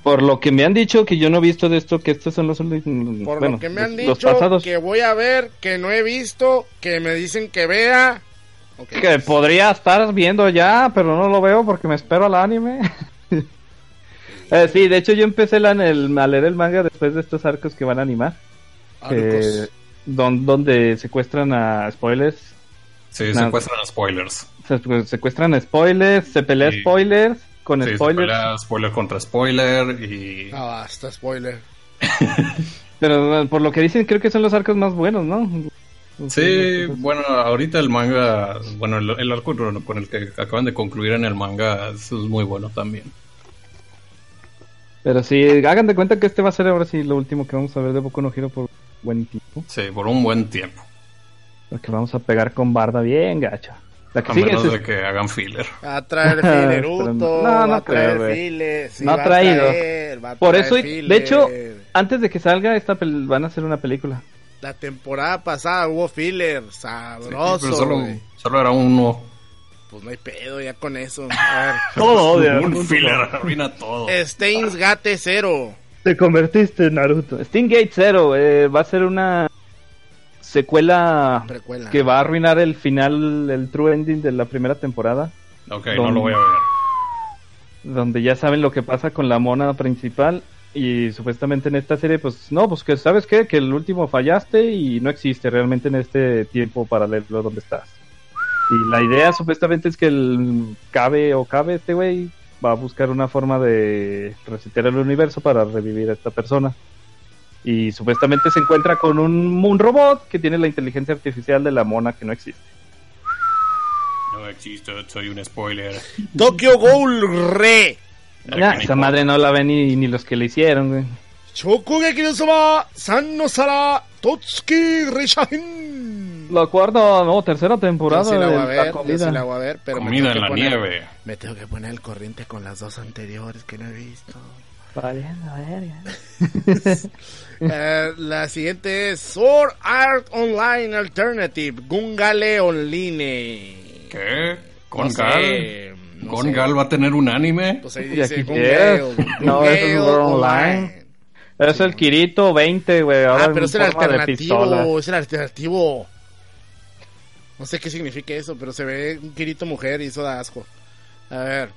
Por lo que me han dicho que yo no he visto de esto, que estos son los últimos. Por bueno, lo que me han dicho pasados. que voy a ver, que no he visto, que me dicen que vea. Ok. Que podría estar viendo ya, pero no lo veo porque me espero al anime. Eh, sí, de hecho yo empecé la- el- a leer el manga después de estos arcos que van a animar. Arcos. eh, don- donde secuestran a spoilers. Sí, secuestran a spoilers. Se, pues, secuestran a spoilers, se pelea Sí. spoilers con Sí, se spoilers. pelea spoiler contra spoiler y... Ah, basta, spoiler. Pero por lo que dicen creo que son los arcos más buenos, ¿no? Sí, bueno, ahorita el manga, bueno, el, el arco con el que acaban de concluir en el manga es muy bueno también. Pero sí, hagan de cuenta que este va a ser ahora sí lo último que vamos a ver de Boku no Hero por buen tiempo. Sí, por un buen tiempo. Porque vamos a pegar con Barda bien gacha. La que A sigue menos es de que hagan filler. Va a traer fileruto, Pero no, no va a traer creo, files, sí, No ha va a traído. traer, va a Por traer eso, filler. de hecho, antes de que salga esta pel- van a hacer una película. La temporada pasada hubo filler, Sí, sabroso, pero solo, solo era uno. Pues no hay pedo ya con eso. A Todo Un filler arruina todo. ver, Steins Gate Zero. Te convertiste en Naruto. Stingate Zero eh, va a ser una secuela Precuela. que va a arruinar el final, el true ending de la primera temporada. Ok, no lo voy a ver. donde ya saben lo que pasa con la mona principal y supuestamente en esta serie pues no, pues que sabes qué, que el último fallaste y no existe realmente en este tiempo paralelo donde estás. Y la idea supuestamente es que el cabe o cabe este güey va a buscar una forma de resetear el universo para revivir a esta persona. Y supuestamente se encuentra con un, un robot que tiene la inteligencia artificial de la mona que no existe. No existe, soy un spoiler. Tokyo Ghoul Re. Ya, esa madre no la ven ni, ni los que le hicieron, güey. Shokugeki no Soma, San no Sara, Totsuki Reshahin. La cuarta, no, tercera Yo temporada sí la voy a la ver, yo comida. sí la voy a ver, pero me Comida tengo en que la poner- nieve. Me tengo que poner al corriente con las dos anteriores que no he visto. Valiendo verga. Eh, la siguiente es Sword Art Online Alternative, Gungale Online. ¿Qué? ¿Con No sé, Gal? no ¿Con sé. Gal va a tener un anime? Pues ahí dice Gungale, es. No, eso es World Online. Es el Kirito 20, güey. Ahora Ah, pero es el alternativo, es el alternativo. No sé qué significa eso, pero se ve un Kirito mujer y eso da asco. A ver.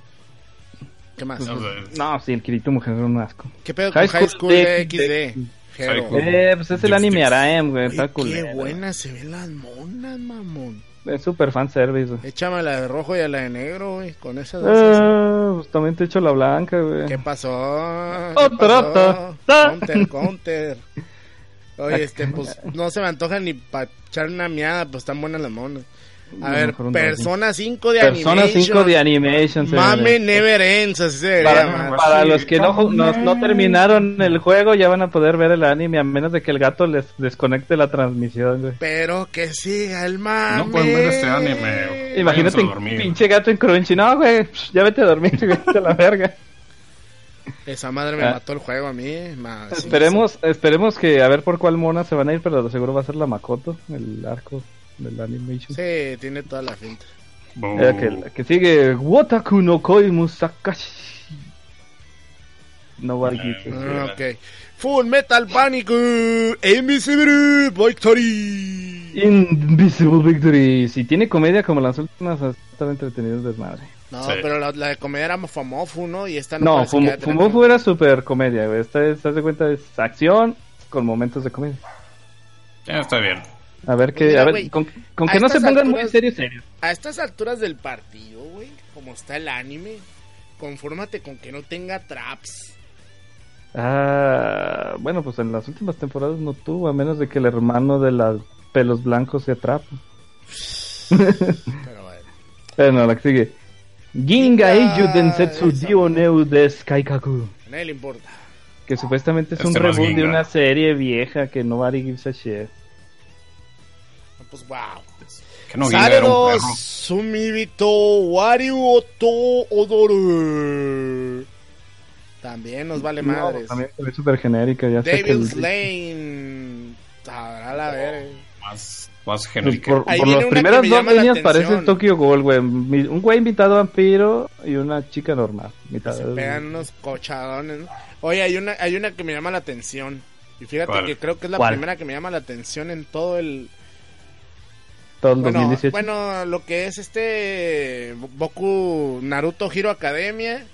¿Qué más? No. No, sí, el Kirito mujer es un asco. ¿Qué pedo High con High School School de- XD? High School. Eh, pues es el anime. Araem, güey. Está qué culero. buenas se ven las monas, mamón. Es super fan service, güey. Échame a la de rojo y a la de negro, güey. Con esas dos. Ah, pues también te echo la blanca, güey. ¿Qué pasó? ¿Qué Otra, pasó? Counter, counter. Oye, este, pues no se me antoja ni para echar una miada, pues están buenas las monas. A ver, Persona 5 de Persona Animation. 5 de Animation. Mame ve. Never Ends, así se debería Para, los que no, no, no terminaron el juego, ya van a poder ver el anime, a menos de que el gato les desconecte la transmisión, güey. Pero que siga el mame. No pueden ver este anime. Imagínate pinche gato en Crunchy. No, güey, ya vete a dormir, güey, vete a la verga. Esa madre me Ah. mató el juego a mí. ma- sí, Esperemos, esperemos que a ver por cuál mona se van a ir, pero seguro va a ser la Makoto, el arco del animation. Sí, tiene toda la finta. Eh, que, sigue, Wotaku no Koi Musakashi. No va a Ah, ok. Full Metal Panic. Invisible Victory. Invisible Victory. Si tiene comedia como las últimas, está entretenido el desmadre. No, Sí. pero la, la de comedia era Famofu, ¿no? Y esta no No, tener Fumofu era super comedia, güey. Esta es, haz de cuenta, es acción con momentos de comedia. Ya está bien. A ver que, Mira, a ver, con, con a que no se pongan muy serios, serios. A estas alturas del partido, güey, como está el anime, confórmate con que no tenga traps. Ah, bueno, pues en las últimas temporadas no tuvo, a menos de que el hermano de los pelos blancos se atrapa. Pero bueno. Bueno, la que sigue. Ginga Eiju Densetsu esa Dioneu des Kaikaku. A nadie le importa. Que supuestamente es Este un reboot de una serie vieja que nobody gives a shit. Pues wow. Que no Ginga era un Saludos, perro. Sumibito, Wariu Oto Odoru. También nos vale No, madres. también se ve súper genérica. Ya que Devil's Lane. Sabrá la ver. Más, más pues, genérica. por, por las primeras me dos líneas parece. Tokyo Ghoul, güey. Un güey invitado vampiro y una chica normal. Mitad Se pegan unos cochadones. ¿no? Oye, hay una, hay una que me llama la atención. Y fíjate ¿Cuál? que creo que es la ¿Cuál? primera que me llama la atención en todo el. todo el Bueno, 2018. bueno, lo que es este. Boku Naruto Hero Academia.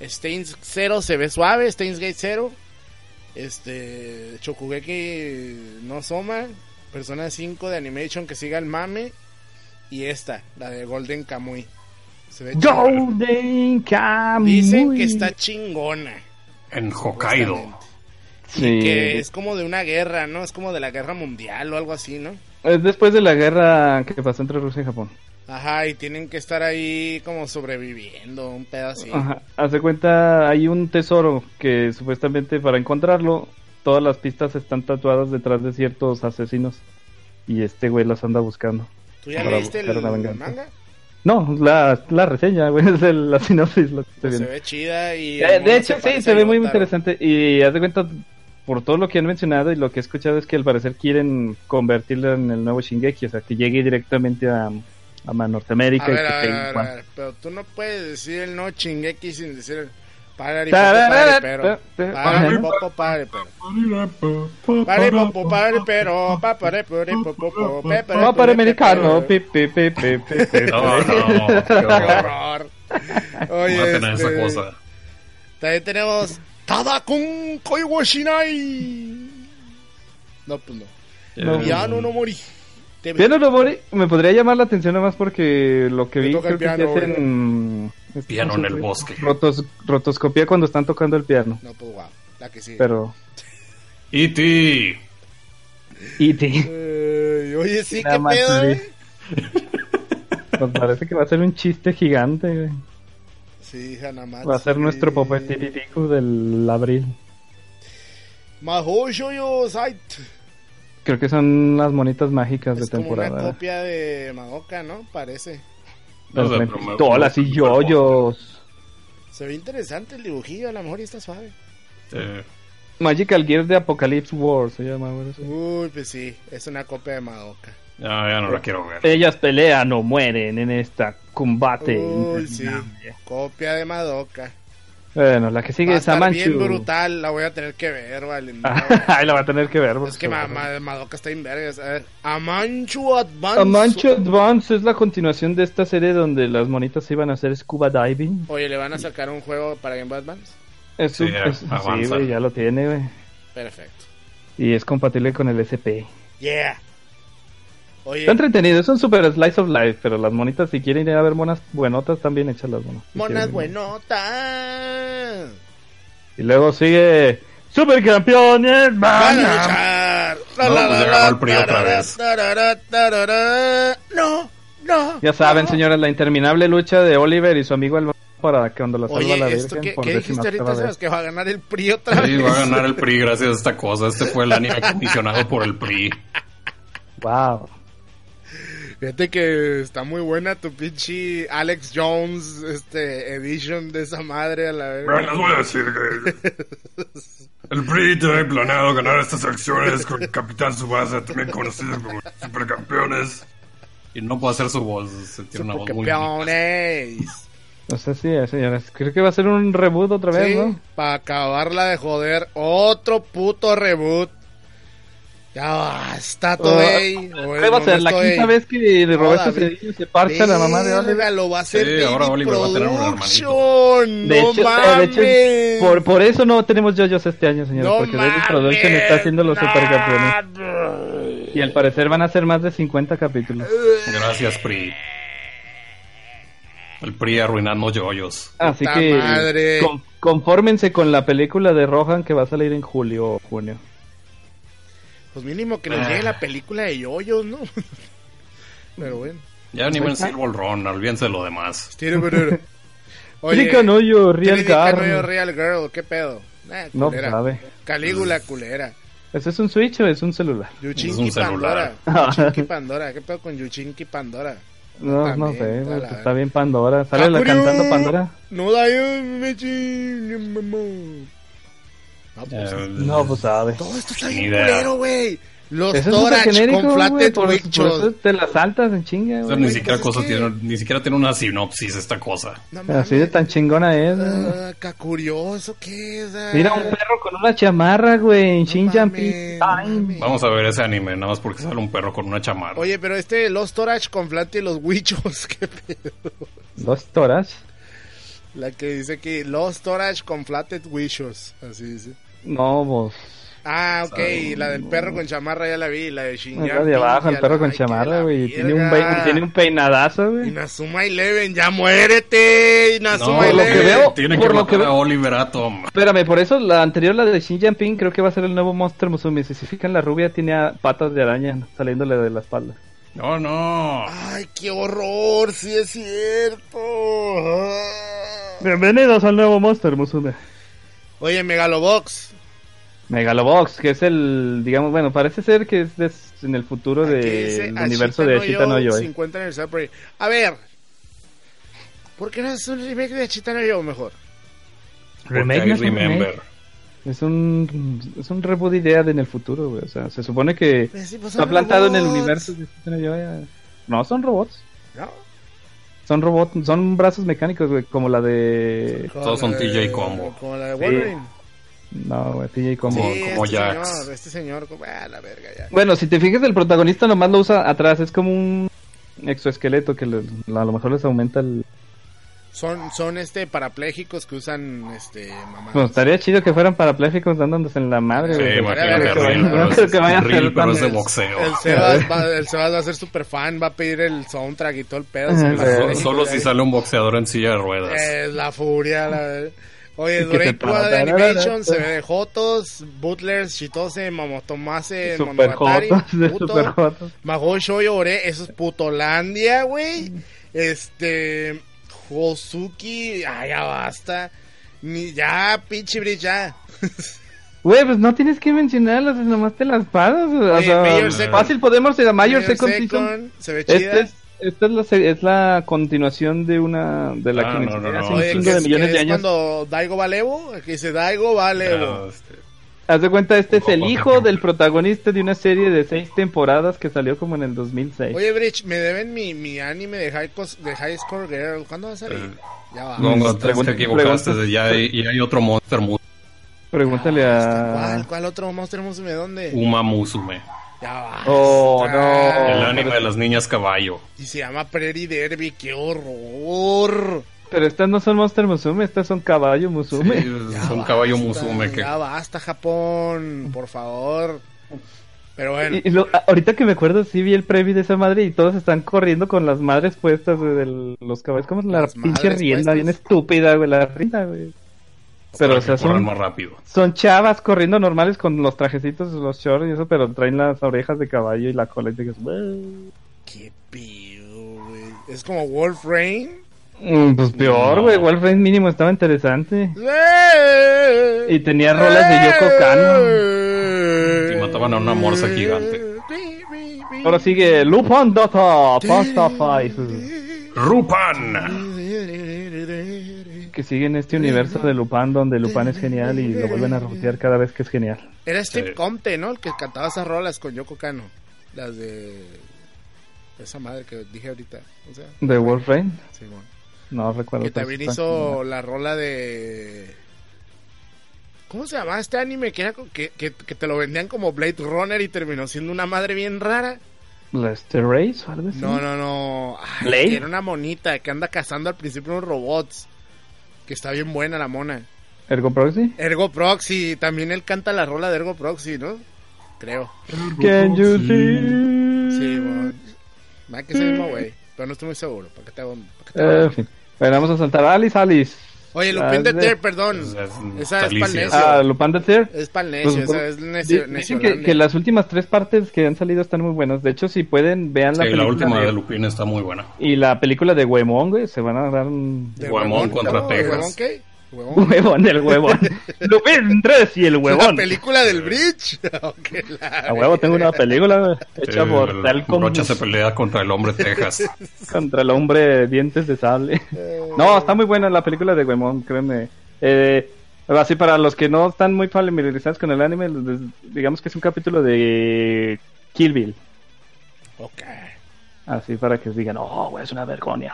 Steins 0 se ve suave. Steins Gate 0. Este. Chokugeki no Soma. Persona 5 de Animation que siga el mame. Y esta, la de Golden Kamui. Se ve. Golden Kamuy. Dicen que está chingona. En Hokkaido. Sí. Que es como de una guerra, ¿no? Es como de la guerra mundial o algo así, ¿no? Es después de la guerra que pasó entre Rusia y Japón. Ajá, y tienen que estar ahí como sobreviviendo, un así. Ajá. Hace cuenta, hay un tesoro que supuestamente para encontrarlo, todas las pistas están tatuadas detrás de ciertos asesinos. Y este güey las anda buscando. ¿Tú ya leíste el, manga? No, la, la reseña, güey, es el- la sinopsis lo que estoy Pues se viendo. ve chida y... Eh, de hecho, sí, se ve muy interesante. Y haz de cuenta, por todo lo que han mencionado y lo que he escuchado, es que al parecer quieren convertirlo en el nuevo Shingeki, o sea, que llegue directamente a, a Norteamérica. A y ver, que a ver, pegue a ver, igual. a ver, pero tú no puedes decir el no chingueki sin decir el padre pero. Padre pero. Pero. Americano. No, no, qué horror. esa este, cosa. También tenemos Tadakun Koiwashinai. No, pues no. No. Piano no morí. Piano no Mori me podría llamar la atención nada más porque lo que vi creo que este, Piano ¿cómo en el llama? bosque. Rotos, rotoscopía cuando están tocando el piano. No, pues wow. La que sí. Pero E.T. E.T. Eh, oye, sí, Nada qué más, pedo, sí. eh. Pues parece que va a ser un chiste gigante, güey. Sí, Hanamatsu. Va a ser nuestro Popetitico del abril. Shoujo Site. Creo que son las monitas mágicas Es de como una temporada. copia de Madoka, ¿no? Parece. No Las lentejuelas y yoyos. Se ve interesante el dibujillo, a lo mejor y está suave. Eh, Magical Gear de Apocalypse War se llama. güey, eso. Uy, pues sí, es una copia de Madoka. ya, ya no la quiero ver. Ellas pelean o mueren en esta combate. Uy, sí, copia de Madoka. Bueno, la que sigue Va a es estar Amanchu. bien brutal, la voy a tener que ver, vale. Ahí la va a tener que ver. es que ma- ma- Madoka está en vergas. A ver, Amanchu Advance. Amanchu Advance es la continuación de esta serie donde las monitas iban a hacer scuba diving. Oye, ¿le van a sacar un juego para Game Boy Advance? Es Sí, un- ya, es- sí, güey, ya lo tiene, güey. Perfecto. Y es compatible con el SP. Yeah. Oye, Está entretenido, es un super slice of life, pero las monitas, si quieren ir a ver monas buenotas, también échalas, las monas. si monas buenotas. Y luego sigue Supercampeones, Van a luchar. No. No, no. Ya saben, no. señores, la interminable lucha de Oliver y su amigo el para que cuando la salva Oye, la esto Virgen por ¿qué décima dijiste ahorita, vez. Que va a ganar el PRI otra Sí, vez. va a ganar el PRI gracias a esta cosa. Este fue el anime comisionado por el PRI. Wow. Fíjate que está muy buena tu pinche Alex Jones este edition de esa madre a la vez. Bueno, les voy a decir que el PRI tiene planeado ganar estas elecciones con Capitán Subasa, también conocido como Supercampeones. Y no puedo hacer su voz. se Tiene una voz muy. Campeones. No sé si, eh, señores, creo que va a ser un reboot otra vez, Sí, ¿no? para acabarla de joder. Otro puto reboot. Ya basta, Toei. O ¿Qué va a ser? ¿La quinta vez que Roberto David. Cedillo se parcha la mamá de Oliver? Lo va a hacer Sí, ahora Oliver va a tener un Production. De no hecho, eh, mames. de hecho, por, por eso no tenemos yoyos este año, señores, no porque David Production está haciendo los no. supercampeones. Y al parecer van a ser más de 50 capítulos. Gracias, PRI. El PRI arruinando yoyos. Así que madre. con- confórmense con la película de Rohan que va a salir en julio o junio. Pues mínimo que nos Ah. llegue la película de yoyos, ¿no? Pero bueno. Ya ni en Silver Run, olvídense de lo demás. Oye, Tricanoyo, Real Garn. Real Girl, ¿qué pedo? Eh, No sabe. Calígula, culera. ¿Ese es un Switch o es un celular? Yuchinki Es un Pandora. celular. Yuchinki Pandora. ¿Qué pedo con Yuchinki Pandora? No, También, no sé, está güey, la- pues está bien Pandora. ¿Sale la cantando Pandora? No da yo, me chingue, mamón. No, pues, Eh, No, pues sabe. todo esto está bien culero, güey. Los Eso Torach genérico, con güey, flathead por, por witchos. eso te las saltas en chinga, o sea, güey. ni güey, siquiera pues es cosa que- tiene, ni siquiera tiene una sinopsis esta cosa. No Así de tan chingona es, güey. Ah, qué curioso que es. ah. Mira un perro con una chamarra, güey, en mames. Vamos a ver ese anime, nada más porque sale un perro con una chamarra. Oye, pero este Los Torach con flathead y los Wichos, qué pedo. Dos toras. La que dice que Los Torach con flathead Wichos, así dice. No, pues. Ah, ok, la del perro con chamarra ya la vi, la de Shinjan. Acá de abajo, el perro con chamarra, güey. y Tiene un, tiene un peinadazo, güey. Inazuma Eleven, ya muérete, Inazuma no, por lo Eleven. que veo- tiene por que lo que veo- Oliver Atom. Espérame, por eso la anterior, la de Shin Ping, creo que va a ser el nuevo Monster Musume. Si se fijan, la rubia tiene patas de araña saliéndole de la espalda. No, no. Ay, qué horror, sí es cierto. Bienvenidos al nuevo Monster Musume. Oye, Megalobox. Megalobox, que es el, digamos, bueno, parece ser que es des- en el futuro del universo de Ashita no Yo. 50 aniversario. A ver. ¿Por qué no es un remake de Ashita no Yo mejor? Remake, no es un remake. remember. Es un, es un reboot de idea de en el futuro, güey. O sea, se supone que Pues sí, pues está plantado en el universo de Ashita no Yo. ya. No, son robots. ¿No? Son robots, son brazos mecánicos, güey, como la de... Todos son Como TJ Combo. Como la de Sí. Wolverine. No, güey, TJ como... Como- sí, como este Jax. señor, este señor, como, ah, la verga ya. Bueno, si te fijas, el protagonista nomás lo usa atrás. Es como un exoesqueleto que le- a lo mejor les aumenta el... Son, son este parapléjicos que usan este mamadas. Bueno, estaría chido que fueran parapléjicos dándose en la madre, Sí, güey. imagínate, Creo que Reel, vaya- pero creo es, que vaya a Reel, ser pero es de tan- boxeo. El Sebas, va, el Sebas va a ser super fan, va a pedir el soundtrack y todo el pedo. sí. Solo si sale un boxeador en silla de ruedas. Es la furia. La... Oye, de tararara. Animation se ve de Jotos, Butlers, Shitose, Mamotomase, Monogatari, puto, super jotos. Mahou Shoujo Ore, eso es Putolandia, güey. Este, Hosuki, ah, ya basta. Ni, ya, pinche Bridge, ya. Güey, pues no tienes que mencionarlas, nomás te las pasas. O Oye, sea, Second. fácil podemos ir a Mayor Mayor Second, Season. Se ve chida. Este es, esta es la, es la continuación de una de la Ah, que no, mencioné no, hace no. un Oye, chingo que de es, millones que de es años. cuando Daigo Valevo, aquí dice Daigo Valevo. Ah, este, Haz de cuenta, este es el hijo del protagonista de una serie de seis temporadas que salió como en el 2006. Oye, Bridge, me deben mi, mi anime de High, de High Score Girl. ¿Cuándo va a salir? Eh, ya va. No, no, te, equivocaste. pregunta- Ya hay, y hay otro Monster Musume. Pregúntale ¿Cuál, a... ¿Cuál otro monstruo Musume? ¿Dónde? Uma Musume. Ya va. Oh, no. El anime de las niñas caballo. Y se llama Prairie Derby. ¡Qué horror! Pero estas no son Monster Musume, estas son Caballo Musume. Sí, Ya es un caballo Musume que... Ya basta, Japón. Por favor. Pero bueno. Y, y lo- ahorita que me acuerdo, sí vi el preview de esa madre y todos están corriendo con las madres puestas, güey, de los caballos. Como la Las pinche rienda, puestas. bien estúpida, güey, la rienda, güey. Pero, o sea, son, más rápido. son chavas corriendo normales con los trajecitos, los shorts y eso, pero traen las orejas de caballo y la cola y dices, "Wey". Qué pido, güey. Es como Wolf Rain. Mm, pues peor, No. güey, Wolfram mínimo estaba interesante. Y tenía rolas de Yoko Kano. Y mataban a una morsa gigante. Ahora sigue Lupin Data, Pasta Five. ¡Rupan! Que sigue en este universo de Lupin donde Lupin es genial y lo vuelven a rebotear cada vez que es genial. Era Steve Sí. Comte, ¿no? El que cantaba esas rolas con Yoko Kano. Las de. Esa madre que dije ahorita. O sea, ¿De Wolfram? sí, bueno. No recuerdo. Que también hizo la rola de. ¿Cómo se llamaba este anime? Que, era que, que, que te lo vendían como Blade Runner y terminó siendo una madre bien rara. ¿La este Race o algo así? No, no, no. Ay, ¿Blade? que era una monita que anda cazando al principio unos robots. Que está bien buena la mona. ¿Ergo Proxy? Ergo Proxy. También él canta la rola de Ergo Proxy, ¿no? Creo. Can you see? Sí, bueno. Va que es el mismo güey. Pero no estoy muy seguro. ¿Para qué te hago? para qué te Eh, hago? en fin. Bueno, vamos a saltar a Alice Alice. Oye, Ah, Lupin de de- Ter, perdón. Es- es Esa es Talicia. pa'l necio. Ah, Lupin the Third. Es pa'l necio, Pues, esa es Di- necio, Dicen que, que las últimas tres partes que han salido están muy buenas. De hecho, si pueden, vean la Sí, la película última de- de Lupin está muy buena. y la película de Huemón, güey. Se van a dar un... ¿De contra ¿De Texas. Huemón qué? Huevón. Huevón, el huevón. Lupin 3 y el La huevón. película del Bridge. La A huevo, tengo una película hecha Sí, por el Talcom Brocha se pelea contra el hombre Texas. contra el hombre dientes de sable. No, está muy buena la película de Huevón, créeme. Eh, así para los que no están muy familiarizados con el anime, les- digamos que es un capítulo de Kill Bill. Ok. Así para que digan, oh, es una vergonia.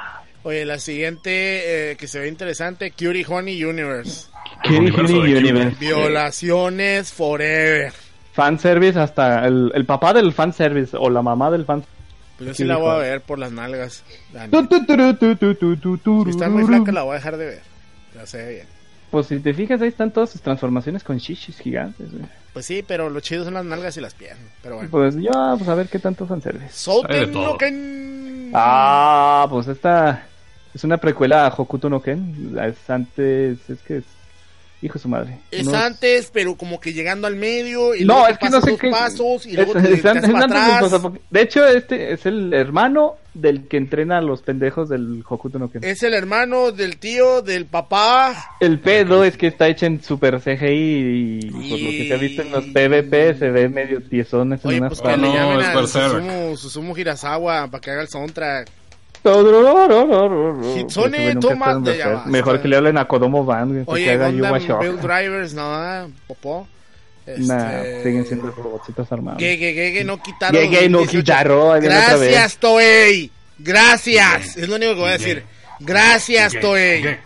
Oye, la siguiente eh, que se ve interesante, Cutie Honey Universe. De Kill Universe. Violaciones forever. Fanservice hasta el, el papá del fanservice o la mamá del fan. Pues yo sí Cutie la voy a Honey. ver por las nalgas. Si está muy flaca la voy a dejar de ver. Ve bien. Pues si te fijas, ahí están todas sus transformaciones con shishis gigantes. güey. Pues sí, pero lo chido son las nalgas y las piernas. Pero bueno. Pues ya, pues a ver qué tanto fanservice. Souten todo. no Ken. Ah, pues esta es una precuela a Hokuto no Ken. Es antes, es que es hijo de su madre. Es Unos- antes, pero como que llegando al medio y No, luego es que no sé qué. pasos y es- luego te es antes- atrás. De hecho, este es el hermano del que entrena a los pendejos del Hokuto no Ken. Es el hermano del tío, del papá. El pedo es que está hecho en super CGI y por lo que se ha visto en los PvP se ve medio tiezones en Oye, unas pues partes. que le no, llamen a Susumu Hirasawa para que haga el soundtrack. Hitsune, toma de allá, Mejor que le hablen a Kodomo Band, para que Oye, haga Drivers, no, popó. Nah, Este, siguen siendo robotcitos armados. Gege, Gege, no quitaron. Gege no 2018. quitaron. Gracias, Toei. Gracias. Es lo único que voy a decir. Gracias, Toei.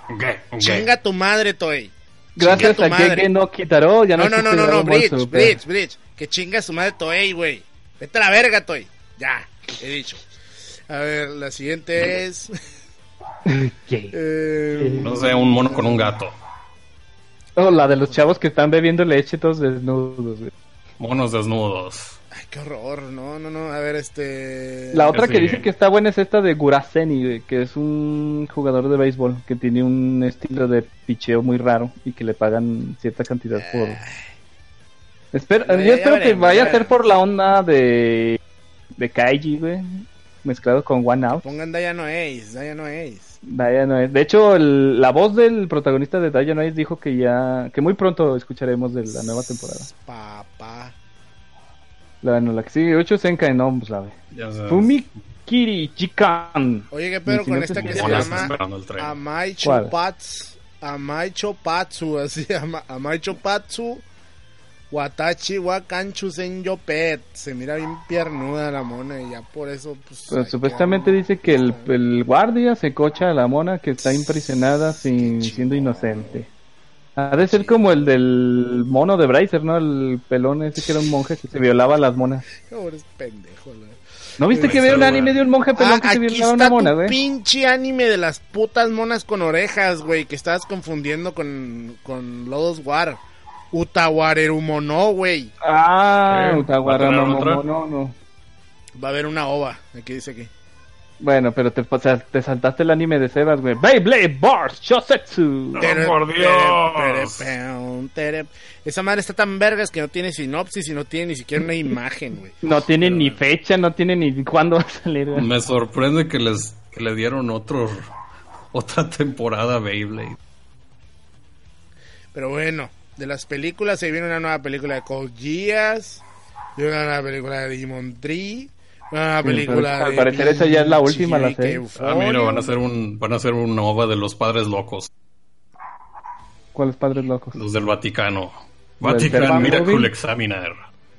Chinga tu madre, Toei. Gracias a tu madre. Gege no Kitaro, ya no No, no, no, no, Bridge. Bridge, Bridge. Que chinga su madre Toei, güey. Vete a la verga, Toei. Ya, he dicho. A ver, la siguiente es. Gege. eh, No sé, un mono con un gato. Oh, la de los chavos que están bebiendo leche todos desnudos, güey. Monos desnudos. Ay, qué horror. No, no, no. A ver, este. La otra que dice que está buena es esta de Guraseni, güey, que es un jugador de béisbol que tiene un estilo de picheo muy raro y que le pagan cierta cantidad por... Yo espero que vaya ya a ser por la onda de, de Kaiji, güey, mezclado con One Out. Pongan Dayano Ace, Dayano Ace. Daya Noes. De hecho, el- la voz del protagonista de Daya Noes dijo que ya, que muy pronto escucharemos de la nueva temporada. Papá. La, no, la que sigue, 8 Senka no, pues la ve. Fumi Kiri Chikan. Oye, ¿qué pedo con esta que es se llama. Amai. Chopatsu? Amai Chopatsu, así ama- Amai Chopatsu. Watachi Wakanchu Senyo Pet. Se mira bien piernuda la mona y ya por eso, pues. Pues, supuestamente dice que el, el guardia se cocha a la mona que está imprisionada sin, siendo inocente. Ha de ser como el del mono de Bracer, ¿no? El pelón ese que era un monje que se violaba a las monas. Pobre pendejo, güey. ¿No viste que veo un anime de un monje pelón Ah, que se aquí violaba a una mona, güey? pinche anime de las putas monas con orejas, güey, que estabas confundiendo con, con Lodos War. Utawarerumono, güey. Ah, ¿Qué? Utawara ¿Va a tener no. Va a haber una ova, aquí dice aquí. Bueno, pero te, o sea, te saltaste el anime de Sebas, güey. Beyblade Bars Shosetsu. Tere- por Dios! Esa madre está tan vergas que no tiene sinopsis y no tiene ni siquiera una imagen, güey. No tiene ni fecha, no tiene ni cuándo va a salir, güey. Me sorprende que les que le dieron otro otra temporada a Beyblade. Pero bueno, de las películas se viene una nueva película de Code Geass, una nueva película de Digimon Tree, una nueva Sí, pero película al de parecer esa ya es la última, la serie. Ah, mira, van a hacer un van a hacer un OVA de los padres locos, ¿Cuáles padres locos? los del Vaticano. ¿Del Vatican? Miracle Examiner.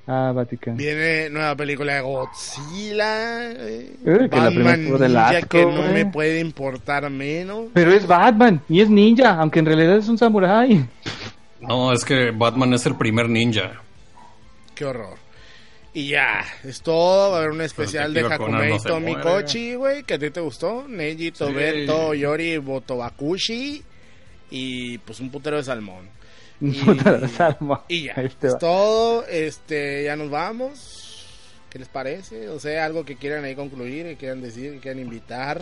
Ah, Vaticano. Viene nueva película de Godzilla. eh, Eh, que la primera Batman estuvo del Ninja, asco, que no me puede importar menos. Pero es Batman y es ninja, aunque en realidad es un samurái. No, es que Batman es el primer ninja. Qué horror. Y ya, es todo. Va a haber un especial de no Hakumei muere. Tomikochi, güey, que a ti te gustó. Neji, Tobeto, Yori, Botobakushi. Y pues un putero de salmón. Y- Puta de salmo. Y ya, es todo. Este, ya nos vamos. ¿Qué les parece? O sea, algo que quieran ahí concluir, que quieran decir, que quieran invitar.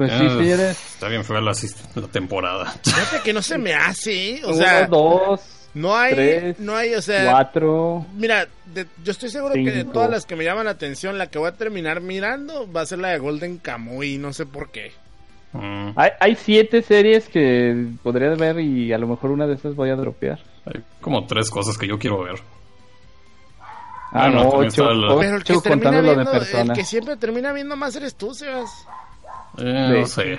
Pues sí, Ah, señores. Está bien fea la, la temporada. Fíjate que no se me hace, ¿eh? o Uno, sea, dos, no hay, tres, no hay, o sea, cuatro. Mira, de- yo estoy seguro que de todas las que me llaman la atención, la que voy a terminar mirando va a ser la de Golden Kamuy, no sé por qué. Mm, Hay, hay siete series que podría ver y a lo mejor una de esas voy a dropear. hay como tres cosas que yo quiero ver. Ah, Bueno, no, ocho, la- Pero el que termina contando lo de viendo, el que siempre termina viendo más eres tú, Sebas. Eh, Sí. No sé.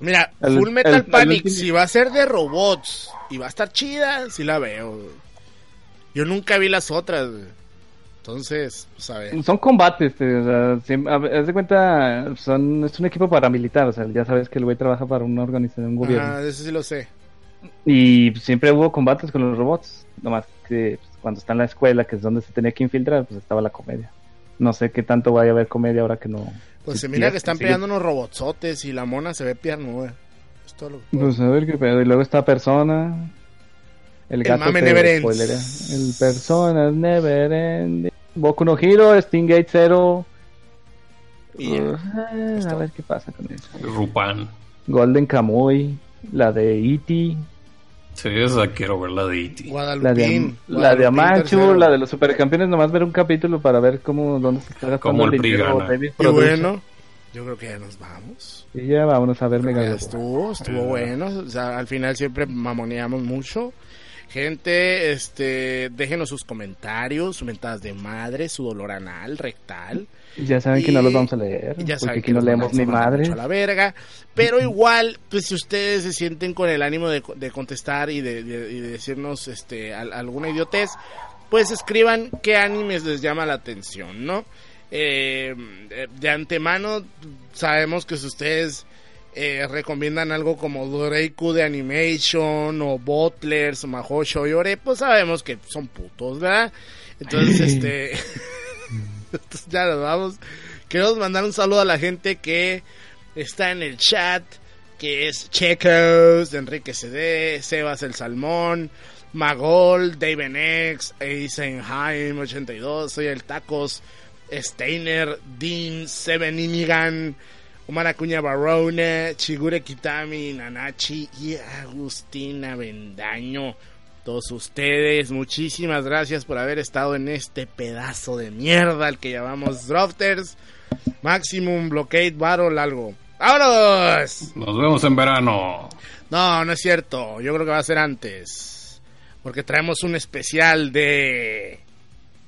Mira, El- Full Metal el- Panic, si va a ser de robots y va a estar chida, sí la veo. Yo nunca vi las otras. Entonces, pues a ver. Son combates, este, o sea, a haz de cuenta, son, es un equipo paramilitar, o sea, ya sabes que el güey trabaja para una organización, un gobierno. Ah, eso sí lo sé. Y siempre hubo combates con los robots, nomás que pues, cuando está en la escuela, que es donde se tenía que infiltrar, pues estaba la comedia. No sé qué tanto vaya a haber comedia ahora que no... Pues se mira que están sigue- pegando unos robotsotes y la mona se ve piernuda. Es todo lo que puedo Pues a ver qué pedo. Y luego está Persona. El El gato mame te never ends. El Persona es Never Ending. Boku no Hero, Stingate Zero. Y. Uh, a ver qué pasa con eso. Rupan. Golden Kamuy. La de E.T. Sí, esa quiero ver la de E E.T. La de, la de Amachu. tercero. La de los supercampeones. Nomás ver un capítulo para ver cómo, dónde se está gastando Cómo el dinero Y bueno, yo creo que ya nos vamos. Y ya vámonos a ver Ya Mega estuvo, estuvo bueno. O sea, al final siempre mamoneamos mucho. Gente, este, déjenos sus comentarios, sus mentadas de madre, su dolor anal, rectal. Ya saben que no los vamos a leer. Ya porque saben que no leemos ni madre. a la verga. Pero igual, pues si ustedes se sienten con el ánimo de, de contestar y de, de- y de decirnos este al- alguna idiotez, pues escriban qué animes les llama la atención, ¿no? Eh, de antemano sabemos que si ustedes eh, recomiendan algo como Doreiku de Animation o Butlers o Mahou Shoyore, pues sabemos que son putos, ¿verdad? Entonces, este... Ya nos vamos. Queremos mandar un saludo a la gente que está en el chat, que es Checos, Enrique CD, Sebas el Salmón, Magol, David X, Eisenheim 82, Soy el Tacos, Steiner, Dean, Seven Inigan, Omar Acuña Barone, Chigure Kitami, Nanachi y Agustina Bendaño. Todos ustedes, muchísimas gracias por haber estado en este pedazo de mierda al que llamamos Drofters. Maximum Blockade Battle algo. ¡Vámonos! Nos vemos en verano. No, no es cierto. Yo creo que va a ser antes. Porque traemos un especial de...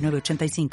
906985.